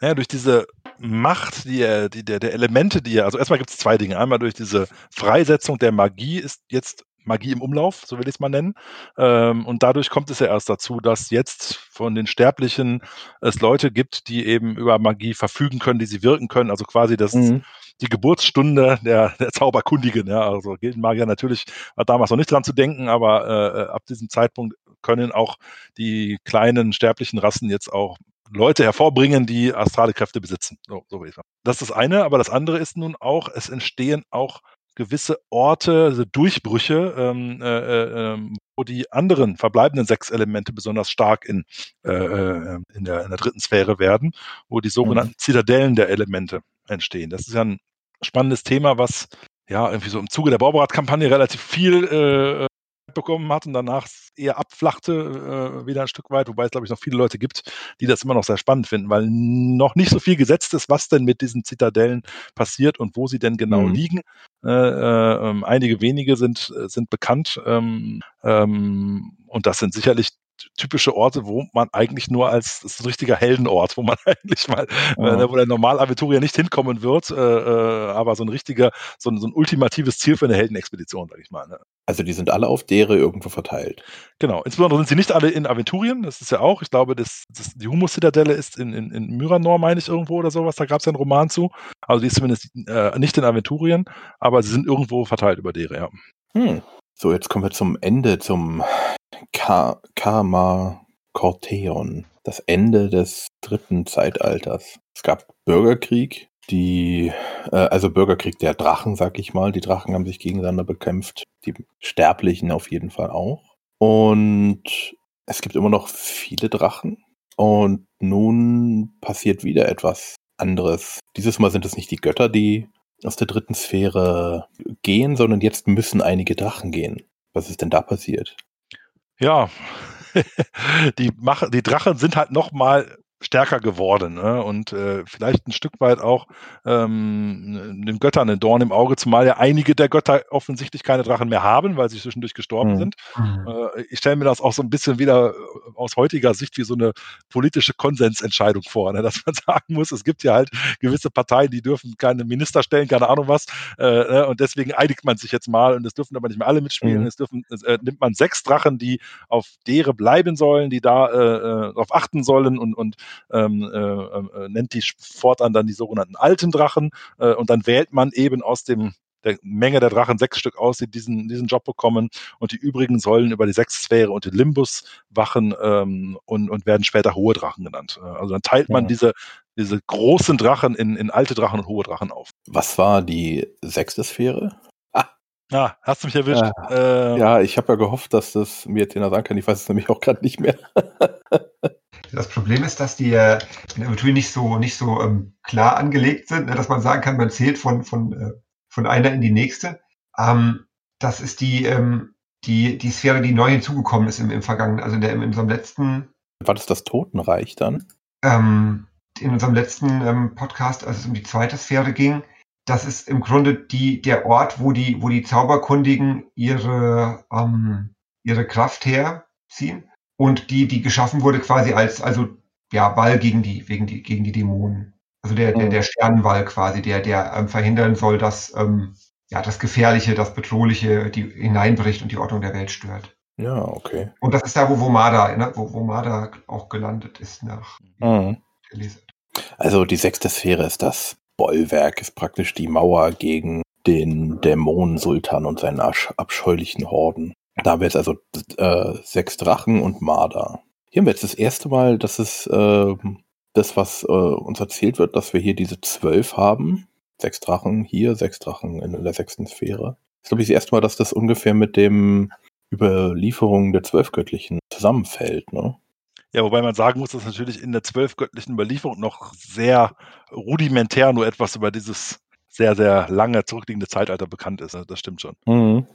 Naja, durch diese Macht die, die, der, der Elemente, die er, also erstmal gibt es zwei Dinge. Einmal durch diese Freisetzung der Magie ist jetzt Magie im Umlauf, so will ich es mal nennen. Ähm, und dadurch kommt es ja erst dazu, dass jetzt von den Sterblichen es Leute gibt, die eben über Magie verfügen können, die sie wirken können. Also quasi das, mhm die Geburtsstunde der, der Zauberkundigen. Ja, also Gildenmagier natürlich war damals noch nicht dran zu denken, aber äh, ab diesem Zeitpunkt können auch die kleinen sterblichen Rassen jetzt auch Leute hervorbringen, die astrale Kräfte besitzen. So, so will ich sagen. Das ist das eine, aber das andere ist nun auch, es entstehen auch gewisse Orte, also Durchbrüche, ähm, äh, äh, ähm, wo die anderen verbleibenden sechs Elemente besonders stark in, äh, äh, in, der, in der dritten Sphäre werden, wo die sogenannten mhm. Zitadellen der Elemente entstehen. Das ist ja ein spannendes Thema, was ja irgendwie so im Zuge der Bauberat-Kampagne relativ viel äh, bekommen hat und danach eher abflachte äh, wieder ein Stück weit, wobei es glaube ich noch viele Leute gibt, die das immer noch sehr spannend finden, weil noch nicht so viel gesetzt ist, was denn mit diesen Zitadellen passiert und wo sie denn genau mhm. liegen. Äh, äh, ähm, einige wenige sind, sind bekannt ähm, ähm, und das sind sicherlich typische Orte, wo man eigentlich nur als, das ist ein richtiger Heldenort, wo man eigentlich mal, ja. äh, wo der Normalaventurier nicht hinkommen wird, äh, äh, aber so ein richtiger, so ein, so ein ultimatives Ziel für eine Heldenexpedition, sag ich mal. Ne? Also die sind alle auf Dere irgendwo verteilt. Genau, insbesondere sind sie nicht alle in Aventurien, das ist ja auch, ich glaube, das, das, die Humus-Zitadelle ist in, in, in Myranor, meine ich, irgendwo oder sowas, da gab es ja einen Roman zu. Also die ist zumindest äh, nicht in Aventurien, aber sie sind irgendwo verteilt über Dere, ja. Hm. So, jetzt kommen wir zum Ende, zum Ka Karma Corteon, das Ende des dritten Zeitalters. Es gab Bürgerkrieg, die, äh, also Bürgerkrieg der Drachen, sag ich mal. Die Drachen haben sich gegeneinander bekämpft, die Sterblichen auf jeden Fall auch. Und es gibt immer noch viele Drachen. Und nun passiert wieder etwas anderes. Dieses Mal sind es nicht die Götter, die aus der dritten Sphäre gehen, sondern jetzt müssen einige Drachen gehen. Was ist denn da passiert? Ja, die, Mach die Drachen sind halt noch mal stärker geworden ne? und äh, vielleicht ein Stück weit auch ähm, den Göttern ein Dorn im Auge, zumal ja einige der Götter offensichtlich keine Drachen mehr haben, weil sie zwischendurch gestorben mhm. sind. Mhm. Äh, ich stelle mir das auch so ein bisschen wieder äh, aus heutiger Sicht wie so eine politische Konsensentscheidung vor, ne? dass man sagen muss, es gibt ja halt gewisse Parteien, die dürfen keine Minister stellen, keine Ahnung was, äh, ne? und deswegen einigt man sich jetzt mal und es dürfen aber nicht mehr alle mitspielen. Mhm. Es dürfen, äh, nimmt man sechs Drachen, die auf dere bleiben sollen, die da äh, äh darauf achten sollen und, und ähm, äh, äh, nennt die fortan dann die sogenannten alten Drachen äh, und dann wählt man eben aus dem der Menge der Drachen sechs Stück aus, die diesen, diesen Job bekommen und die übrigen sollen über die Sechssphäre und den Limbus wachen ähm, und, und werden später hohe Drachen genannt. Äh, also dann teilt man ja. diese, diese großen Drachen in, in alte Drachen und hohe Drachen auf. Was war die sechste Sphäre? Ah, ah hast du mich erwischt. Äh, äh, ja, ich habe ja gehofft, dass das mir Tina sagen kann. Ich weiß es nämlich auch gerade nicht mehr. Das Problem ist, dass die äh, in Aventurien nicht so, nicht so ähm, klar angelegt sind, ne, dass man sagen kann, man zählt von, von, äh, von einer in die nächste. Ähm, das ist die, ähm, die, die Sphäre, die neu hinzugekommen ist im, im Vergangenen, also in, der, in unserem letzten. War das das Totenreich dann? Ähm, in unserem letzten ähm, Podcast, als es um die zweite Sphäre ging, das ist im Grunde die, der Ort, wo die, wo die Zauberkundigen ihre, ähm, ihre Kraft herziehen und die, die geschaffen wurde quasi als, also, ja, Wall gegen die, gegen die, gegen die Dämonen. Also der, der, der Sternenwall quasi, der, der ähm, verhindern soll, dass, ähm, ja, das Gefährliche, das Bedrohliche, die hineinbricht und die Ordnung der Welt stört. Ja, okay. Und das ist da, wo Womada, ne, wo Womada auch gelandet ist nach Mhm. der Lese. Also die sechste Sphäre ist das Bollwerk, ist praktisch die Mauer gegen den Dämonensultan und seine absch- abscheulichen Horden. Da haben wir jetzt also äh, sechs Drachen und Marder. Hier haben wir jetzt das erste Mal, dass es ähm, das, was äh, uns erzählt wird, dass wir hier diese zwölf haben. Sechs Drachen hier, sechs Drachen in, der sechsten Sphäre. Das ist, glaube ich, das erste Mal, dass das ungefähr mit dem Überlieferung der Zwölfgöttlichen zusammenfällt, ne? Ja, wobei man sagen muss, dass natürlich in der zwölfgöttlichen Überlieferung noch sehr rudimentär nur etwas über dieses sehr, sehr lange zurückliegende Zeitalter bekannt ist. ne? Das stimmt schon. Mhm.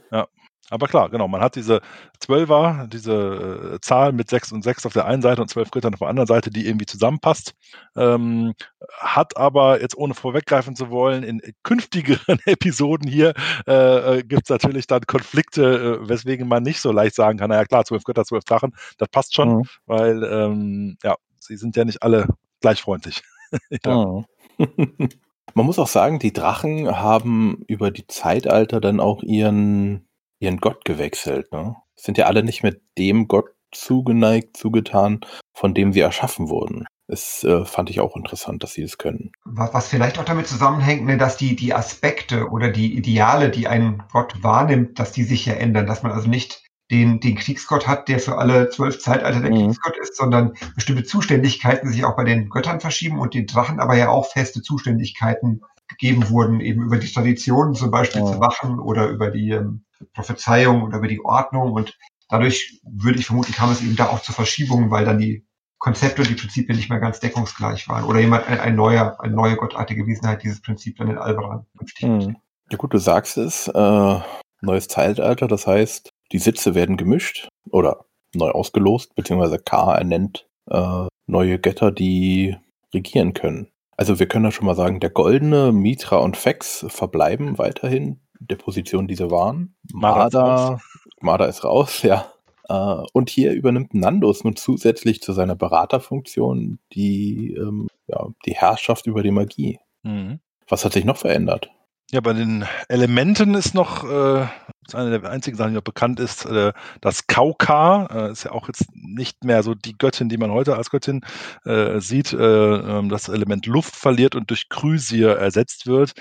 Aber klar, genau, man hat diese Zwölfer, diese äh, Zahl mit sechs und sechs auf der einen Seite und zwölf Göttern auf der anderen Seite, die irgendwie zusammenpasst. Ähm, hat aber, jetzt ohne vorweggreifen zu wollen, in künftigeren Episoden hier äh, gibt es natürlich dann Konflikte, äh, weswegen man nicht so leicht sagen kann, naja klar, zwölf Götter, zwölf Drachen, das passt schon, Mhm. weil ähm, ja, sie sind ja nicht alle gleich freundlich. ja. Mhm. Man muss auch sagen, die Drachen haben über die Zeitalter dann auch ihren, ihren Gott gewechselt. Ne? Sind ja alle nicht mit dem Gott zugeneigt, zugetan, von dem sie erschaffen wurden. Das äh, fand ich auch interessant, dass sie das können. Was, was vielleicht auch damit zusammenhängt, ne, dass die, die Aspekte oder die Ideale, die ein Gott wahrnimmt, dass die sich ja ändern, dass man also nicht den, den Kriegsgott hat, der für alle zwölf Zeitalter der Mhm. Kriegsgott ist, sondern bestimmte Zuständigkeiten sich auch bei den Göttern verschieben und den Drachen aber ja auch feste Zuständigkeiten gegeben wurden, eben über die Traditionen zum Beispiel Ja. zu wachen oder über die ähm, Prophezeiung oder über die Ordnung und dadurch würde ich vermuten, kam es eben da auch zu Verschiebungen, weil dann die Konzepte und die Prinzipien nicht mehr ganz deckungsgleich waren oder jemand ein, ein neuer, eine neue gottartige Wesenheit dieses Prinzip dann in Alberan. Mhm. Ja gut, du sagst es, äh, neues Zeitalter, das heißt, die Sitze werden gemischt oder neu ausgelost, beziehungsweise K ernennt äh, neue Götter, die regieren können. Also wir können ja schon mal sagen, der Goldene, Mitra und Fex verbleiben weiterhin der Position, die sie waren. Marder ist Marder, ist raus, ja. Äh, und hier übernimmt Nandus nun zusätzlich zu seiner Beraterfunktion die, ähm, ja, die Herrschaft über die Magie. Mhm. Was hat sich noch verändert? Ja, bei den Elementen ist noch, äh, ist eine der einzigen Sachen, die noch bekannt ist, äh, das Kauka, äh, ist ja auch jetzt nicht mehr so die Göttin, die man heute als Göttin äh, sieht, äh, ähm, das Element Luft verliert und durch Krysir ersetzt wird.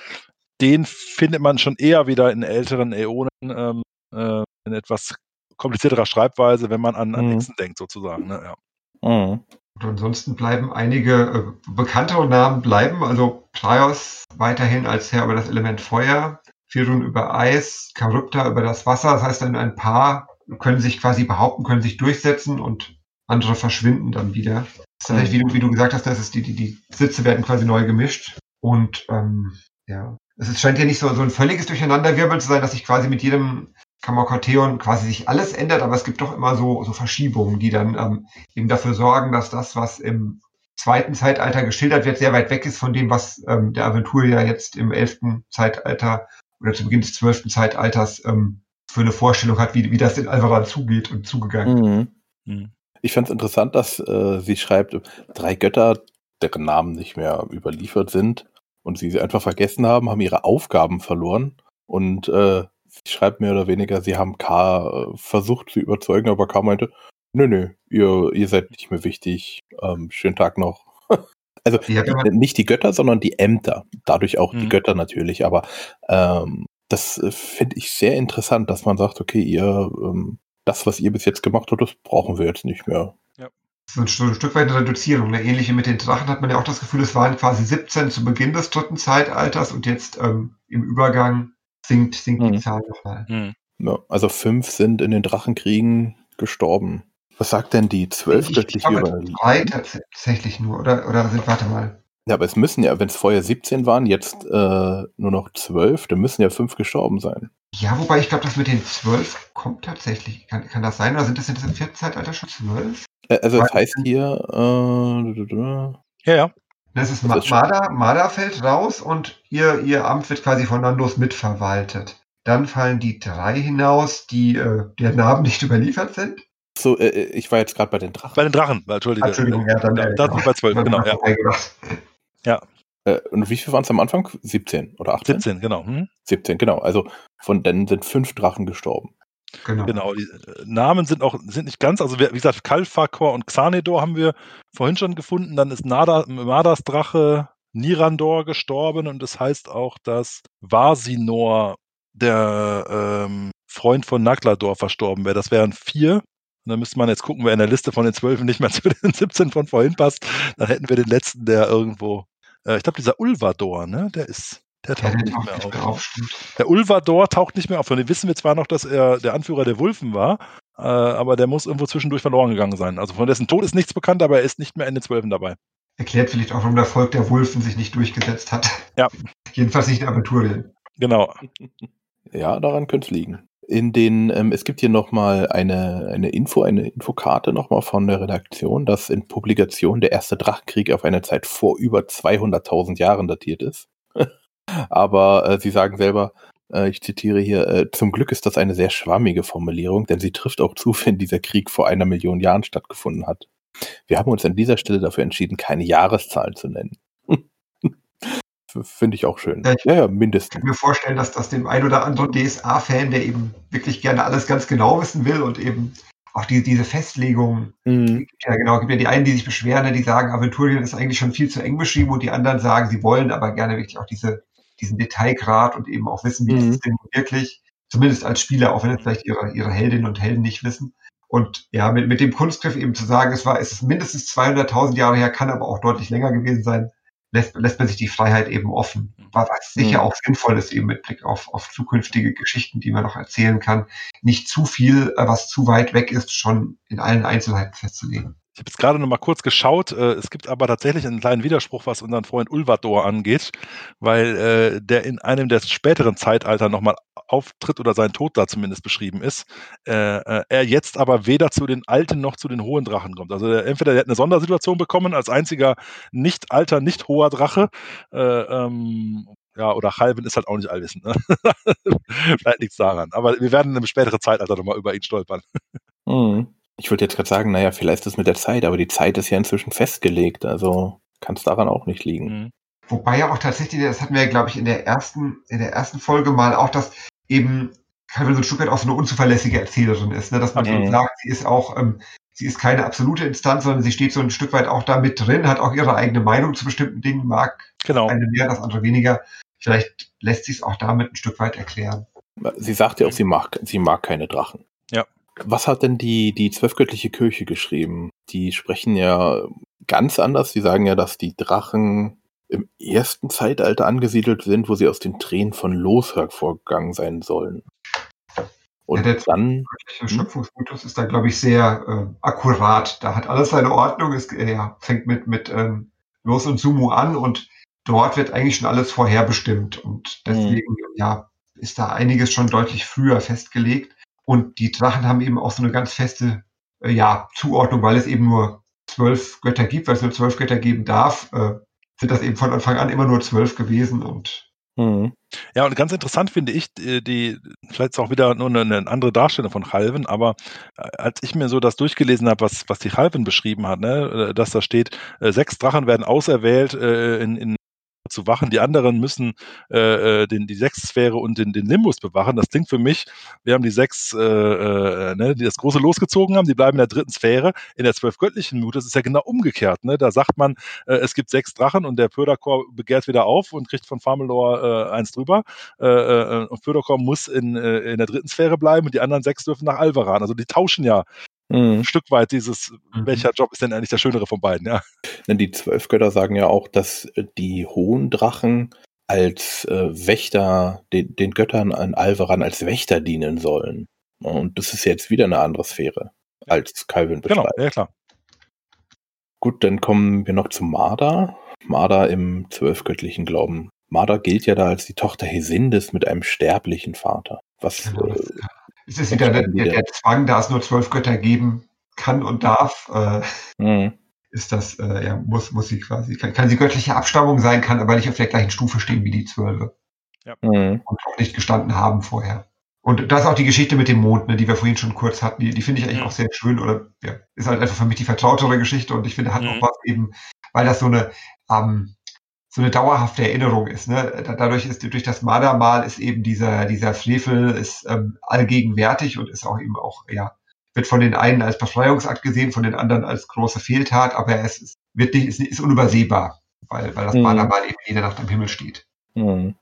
Den findet man schon eher wieder in älteren Äonen ähm, äh, in etwas komplizierterer Schreibweise, wenn man an, an Mhm. Hexen denkt, sozusagen. Ne? Ja. Mhm. Und ansonsten bleiben einige äh, bekanntere Namen bleiben, also Praios weiterhin als Herr über das Element Feuer, Firun über Eis, Charybda über das Wasser. Das heißt, dann ein paar können sich quasi behaupten, können sich durchsetzen und andere verschwinden dann wieder. Das ist tatsächlich, wie du, wie du gesagt hast, das ist die, die, die Sitze werden quasi neu gemischt. Und ähm, ja, es ist, scheint ja nicht so, so ein völliges Durcheinanderwirbeln zu sein, dass sich quasi mit jedem Kammerkorteon quasi sich alles ändert, aber es gibt doch immer so, so Verschiebungen, die dann ähm, eben dafür sorgen, dass das, was im zweiten Zeitalter geschildert wird, sehr weit weg ist von dem, was ähm, der Aventurier jetzt im elften Zeitalter oder zu Beginn des zwölften Zeitalters ähm, für eine Vorstellung hat, wie, wie das in Alvaran zugeht und zugegangen. Mhm. Mhm. Ich fand es interessant, dass äh, sie schreibt, drei Götter, deren Namen nicht mehr überliefert sind und sie sie einfach vergessen haben, haben ihre Aufgaben verloren und äh, sie schreibt mehr oder weniger, sie haben K äh, versucht zu überzeugen, aber K meinte, nö, nö, ihr, ihr seid nicht mehr wichtig, ähm, schönen Tag noch. also Ja, nicht die Götter, sondern die Ämter, dadurch auch die Mhm. Götter natürlich, aber ähm, das äh, finde ich sehr interessant, dass man sagt, okay, ihr, ähm, das, was ihr bis jetzt gemacht habt, das brauchen wir jetzt nicht mehr so ein, so ein Stück weit eine Reduzierung. Ne? Ähnlich wie mit den Drachen hat man ja auch das Gefühl, es waren quasi 17 zu Beginn des dritten Zeitalters und jetzt ähm, im Übergang sinkt, sinkt mhm. die Zahl nochmal. Mhm. Ja, also fünf sind in den Drachenkriegen gestorben. Was sagt denn die zwölf göttliche Überlieferung? Drei tatsächlich nur, oder? Oder sind, warte mal. Ja, aber es müssen ja, wenn es vorher 17 waren, jetzt äh, nur noch 12, dann müssen ja fünf gestorben sein. Ja, wobei ich glaube, das mit den 12 kommt tatsächlich. Kann, kann das sein? Oder sind das in diesem vierten Zeitalter schon 12? Also es heißt hier, äh, Ja, ja. Das ist, Das ist Marder, Marder fällt raus und ihr, ihr Amt wird quasi von Nandos mitverwaltet. Dann fallen die drei hinaus, die äh, der Namen nicht überliefert sind. So, äh, ich war jetzt gerade bei den Drachen. Bei den Drachen, Entschuldige. Entschuldigung, ja, dann, Da, äh, da sind wir bei 12, genau, ja. vorbeigebracht. Äh, und wie viel waren es am Anfang? 17 oder 18? 17, genau. Hm? 17, genau. Also von denen sind fünf Drachen gestorben. Genau. Genau, die äh, Namen sind auch sind nicht ganz, also wie gesagt, Kalfakor und Xanedor haben wir vorhin schon gefunden. Dann ist Nada, Mardas Drache Nirandor gestorben und das heißt auch, dass Vasinor, der ähm, Freund von Naglador, verstorben wäre. Das wären vier. Und dann müsste man jetzt gucken, wer in der Liste von den zwölf nicht mehr zu den 17 von vorhin passt. Dann hätten wir den letzten, der irgendwo, äh, ich glaube, dieser Ulvador, ne? Der ist, der Ja, taucht der nicht taucht mehr nicht auf. mehr auf. Der Ulvador taucht nicht mehr auf. Von dem wissen wir zwar noch, dass er der Anführer der Wulfen war, äh, aber der muss irgendwo zwischendurch verloren gegangen sein. Also von dessen Tod ist nichts bekannt, aber er ist nicht mehr in den Zwölfen dabei. Erklärt vielleicht auch, warum der Volk der Wulfen sich nicht durchgesetzt hat. Ja. Jedenfalls nicht in Aventurien. Genau. Ja, daran könnte es liegen. In den, ähm, es gibt hier nochmal eine, eine Info, eine Infokarte nochmal von der Redaktion, dass in Publikation der erste Drachenkrieg auf eine Zeit vor über 200.000 Jahren datiert ist. Aber äh, sie sagen selber, äh, ich zitiere hier, äh, zum Glück ist das eine sehr schwammige Formulierung, denn sie trifft auch zu, wenn dieser Krieg vor einer Million Jahren stattgefunden hat. Wir haben uns an dieser Stelle dafür entschieden, keine Jahreszahlen zu nennen. Finde ich auch schön. Ja, ich- Ja, ja, Ich mindestens. kann mir vorstellen, dass das dem ein oder anderen DSA-Fan, der eben wirklich gerne alles ganz genau wissen will und eben auch die, diese Festlegung, Mhm. ja genau, gibt ja die einen, die sich beschweren, die sagen, Aventurien ist eigentlich schon viel zu eng beschrieben und die anderen sagen, sie wollen aber gerne wirklich auch diese, diesen Detailgrad und eben auch wissen, wie Mhm. ist es denn wirklich, zumindest als Spieler, auch wenn es vielleicht ihre, ihre Heldinnen und Helden nicht wissen. Und ja, mit, mit dem Kunstgriff eben zu sagen, es war, es ist mindestens 200.000 Jahre her, kann aber auch deutlich länger gewesen sein, lässt, lässt man sich die Freiheit eben offen. Was was sicher Mhm. auch sinnvoll ist, eben mit Blick auf, auf zukünftige Geschichten, die man noch erzählen kann, nicht zu viel, äh, was zu weit weg ist, schon in allen Einzelheiten festzulegen. Ich habe jetzt gerade noch mal kurz geschaut. Äh, es gibt aber tatsächlich einen kleinen Widerspruch, was unseren Freund Ulvador angeht, weil äh, der in einem der späteren Zeitalter noch mal auftritt oder sein Tod da zumindest beschrieben ist. Äh, äh, er jetzt aber weder zu den alten noch zu den hohen Drachen kommt. Also der, entweder der hat eine Sondersituation bekommen als einziger nicht alter, nicht hoher Drache. Äh, ähm, ja, oder Halben ist halt auch nicht allwissend. Ne? Vielleicht nichts daran. Aber wir werden im späteren Zeitalter noch mal über ihn stolpern. Mhm. Ich wollte jetzt gerade sagen, naja, vielleicht ist es mit der Zeit, aber die Zeit ist ja inzwischen festgelegt, also kann es daran auch nicht liegen. Mhm. Wobei ja auch tatsächlich, das hatten wir ja, glaube ich, in der ersten, in der ersten Folge mal auch, dass eben Calvin so ein Stück weit auch so eine unzuverlässige Erzählerin ist, ne? dass man Mhm. eben sagt, sie ist auch, ähm, sie ist keine absolute Instanz, sondern sie steht so ein Stück weit auch da mit drin, hat auch ihre eigene Meinung zu bestimmten Dingen, mag Genau. eine mehr, das andere weniger. Vielleicht lässt sich es auch damit ein Stück weit erklären. Sie sagt ja auch, sie mag, sie mag keine Drachen. Ja. Was hat denn die, die zwölfgöttliche Kirche geschrieben? Die sprechen ja ganz anders. Sie sagen ja, dass die Drachen im ersten Zeitalter angesiedelt sind, wo sie aus den Tränen von Los hervorgegangen sein sollen. Und Ja, der- dann, Der Schöpfungsmythos ist da, glaube ich, sehr äh, akkurat. Da hat alles seine Ordnung. Es äh, fängt mit, mit ähm, Los und Sumu an und dort wird eigentlich schon alles vorherbestimmt. Und deswegen, ja, ist da einiges schon deutlich früher festgelegt. Und die Drachen haben eben auch so eine ganz feste äh, ja, Zuordnung, weil es eben nur zwölf Götter gibt, weil es nur zwölf Götter geben darf, äh, sind das eben von Anfang an immer nur zwölf gewesen und hm, Ja, und ganz interessant finde ich, die, die vielleicht ist auch wieder nur eine, andere Darstellung von Halven, aber äh, als ich mir so das durchgelesen habe, was, was die Halven beschrieben hat, ne, äh, dass da steht, äh, sechs Drachen werden auserwählt äh, in, in zu wachen, die anderen müssen äh, äh, den, die Sechssphäre und den, den Limbus bewachen. Das klingt für mich, wir haben die sechs, äh, äh, ne, die das große losgezogen haben, die bleiben in der dritten Sphäre. In der zwölfgöttlichen Mut, das ist ja genau umgekehrt. Ne? Da sagt man, äh, es gibt sechs Drachen und der Pöderkor begehrt wieder auf und kriegt von Farmelor äh, eins drüber. Äh, äh, und Pöderkor muss in, äh, in der dritten Sphäre bleiben und die anderen sechs dürfen nach Alvaran. Also die tauschen ja. Ein Stück weit dieses, Mhm. welcher Job ist denn eigentlich der schönere von beiden, ja. Denn die zwölf Götter sagen ja auch, dass äh, die hohen Drachen als äh, Wächter, den, den Göttern an Alvaran als Wächter dienen sollen. Und das ist jetzt wieder eine andere Sphäre, als Calvin Genau, beschreibt. ja klar. Gut, dann kommen wir noch zu Marda. Marda im zwölfgöttlichen Glauben. Marda gilt ja da als die Tochter Hesindes mit einem sterblichen Vater. Was Genau, äh. Es ist wieder der, der, der Zwang, da es nur zwölf Götter geben kann und darf. Äh, mh, ist das, äh, ja, muss, muss sie quasi, kann, kann sie göttliche Abstammung sein, kann aber nicht auf der gleichen Stufe stehen wie die Zwölfe. Ja. Mhm. Und auch nicht gestanden haben vorher. Und da ist auch die Geschichte mit dem Mond, ne, die wir vorhin schon kurz hatten, die, die finde ich eigentlich mhm. auch sehr schön oder ja, ist halt einfach für mich die vertrautere Geschichte und ich finde, hat mhm. auch was eben, weil das so eine, ähm, so eine dauerhafte Erinnerung ist. Ne? Dadurch ist durch das Mardermal ist eben dieser dieser Frevel ist ähm, allgegenwärtig und ist auch eben auch ja wird von den einen als Befreiungsakt gesehen, von den anderen als große Fehltat, aber es ist, wird nicht, ist, ist unübersehbar, weil weil das mhm. Mardermal eben jede Nacht am Himmel steht. Mhm.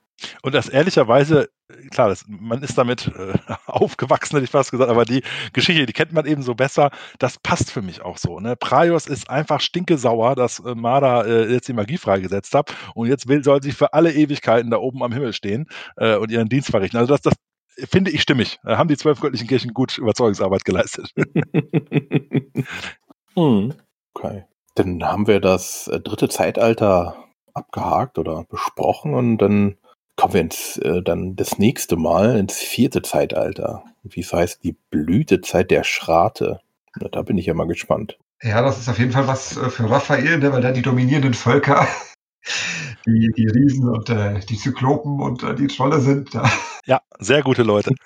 Und das ehrlicherweise, klar, das, man ist damit äh, aufgewachsen, hätte ich fast gesagt, aber die Geschichte, die kennt man eben so besser. Das passt für mich auch so. Ne? Praios ist einfach stinkesauer, dass äh, Marder äh, jetzt die Magie freigesetzt hat und jetzt will, soll sie für alle Ewigkeiten da oben am Himmel stehen äh, und ihren Dienst verrichten. Also das, das finde ich stimmig. Da haben die zwölf göttlichen Kirchen gut Überzeugungsarbeit geleistet. hm. Okay. Dann haben wir das äh, dritte Zeitalter abgehakt oder besprochen und dann kommen wir ins, äh, dann das nächste Mal ins vierte Zeitalter. Wie es heißt, die Blütezeit der Schrate. Na, da bin ich ja mal gespannt. Ja, das ist auf jeden Fall was äh, für Raphael, ne, weil da die dominierenden Völker, die, die Riesen und äh, die Zyklopen und äh, die Trolle sind. Ja. ja, sehr gute Leute.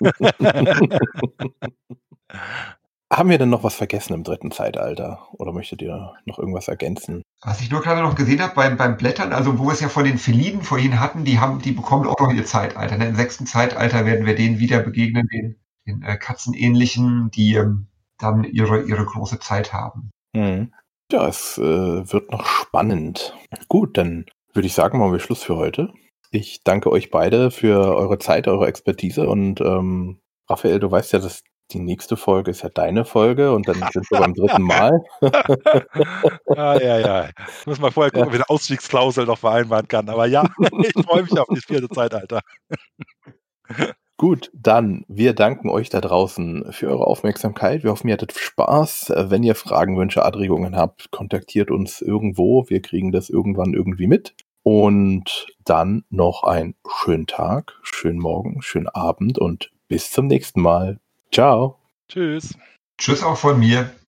Haben wir denn noch was vergessen im dritten Zeitalter? Oder möchtet ihr noch irgendwas ergänzen? Was ich nur gerade noch gesehen habe beim, beim Blättern, also wo wir es ja von den Feliden vorhin hatten, die haben, die bekommen auch noch ihr Zeitalter. Ne? Im sechsten Zeitalter werden wir denen wieder begegnen, den, den äh, Katzenähnlichen, die ähm, dann ihre, ihre große Zeit haben. Mhm. Ja, es äh, wird noch spannend. Gut, dann würde ich sagen, machen wir Schluss für heute. Ich danke euch beide für eure Zeit, eure Expertise und ähm, Raphael, du weißt ja, dass die nächste Folge ist ja deine Folge und dann sind wir beim dritten Mal. ja, ja, ja. Muss mal vorher gucken, ja. ob ich eine Ausstiegsklausel noch vereinbaren kann. Aber ja, ich freue mich auf die vierte Zeitalter. Gut, dann wir danken euch da draußen für eure Aufmerksamkeit. Wir hoffen, ihr hattet Spaß. Wenn ihr Fragen, Wünsche, Anregungen habt, kontaktiert uns irgendwo. Wir kriegen das irgendwann irgendwie mit. Und dann noch einen schönen Tag, schönen Morgen, schönen Abend und bis zum nächsten Mal. Ciao. Tschüss. Tschüss auch von mir.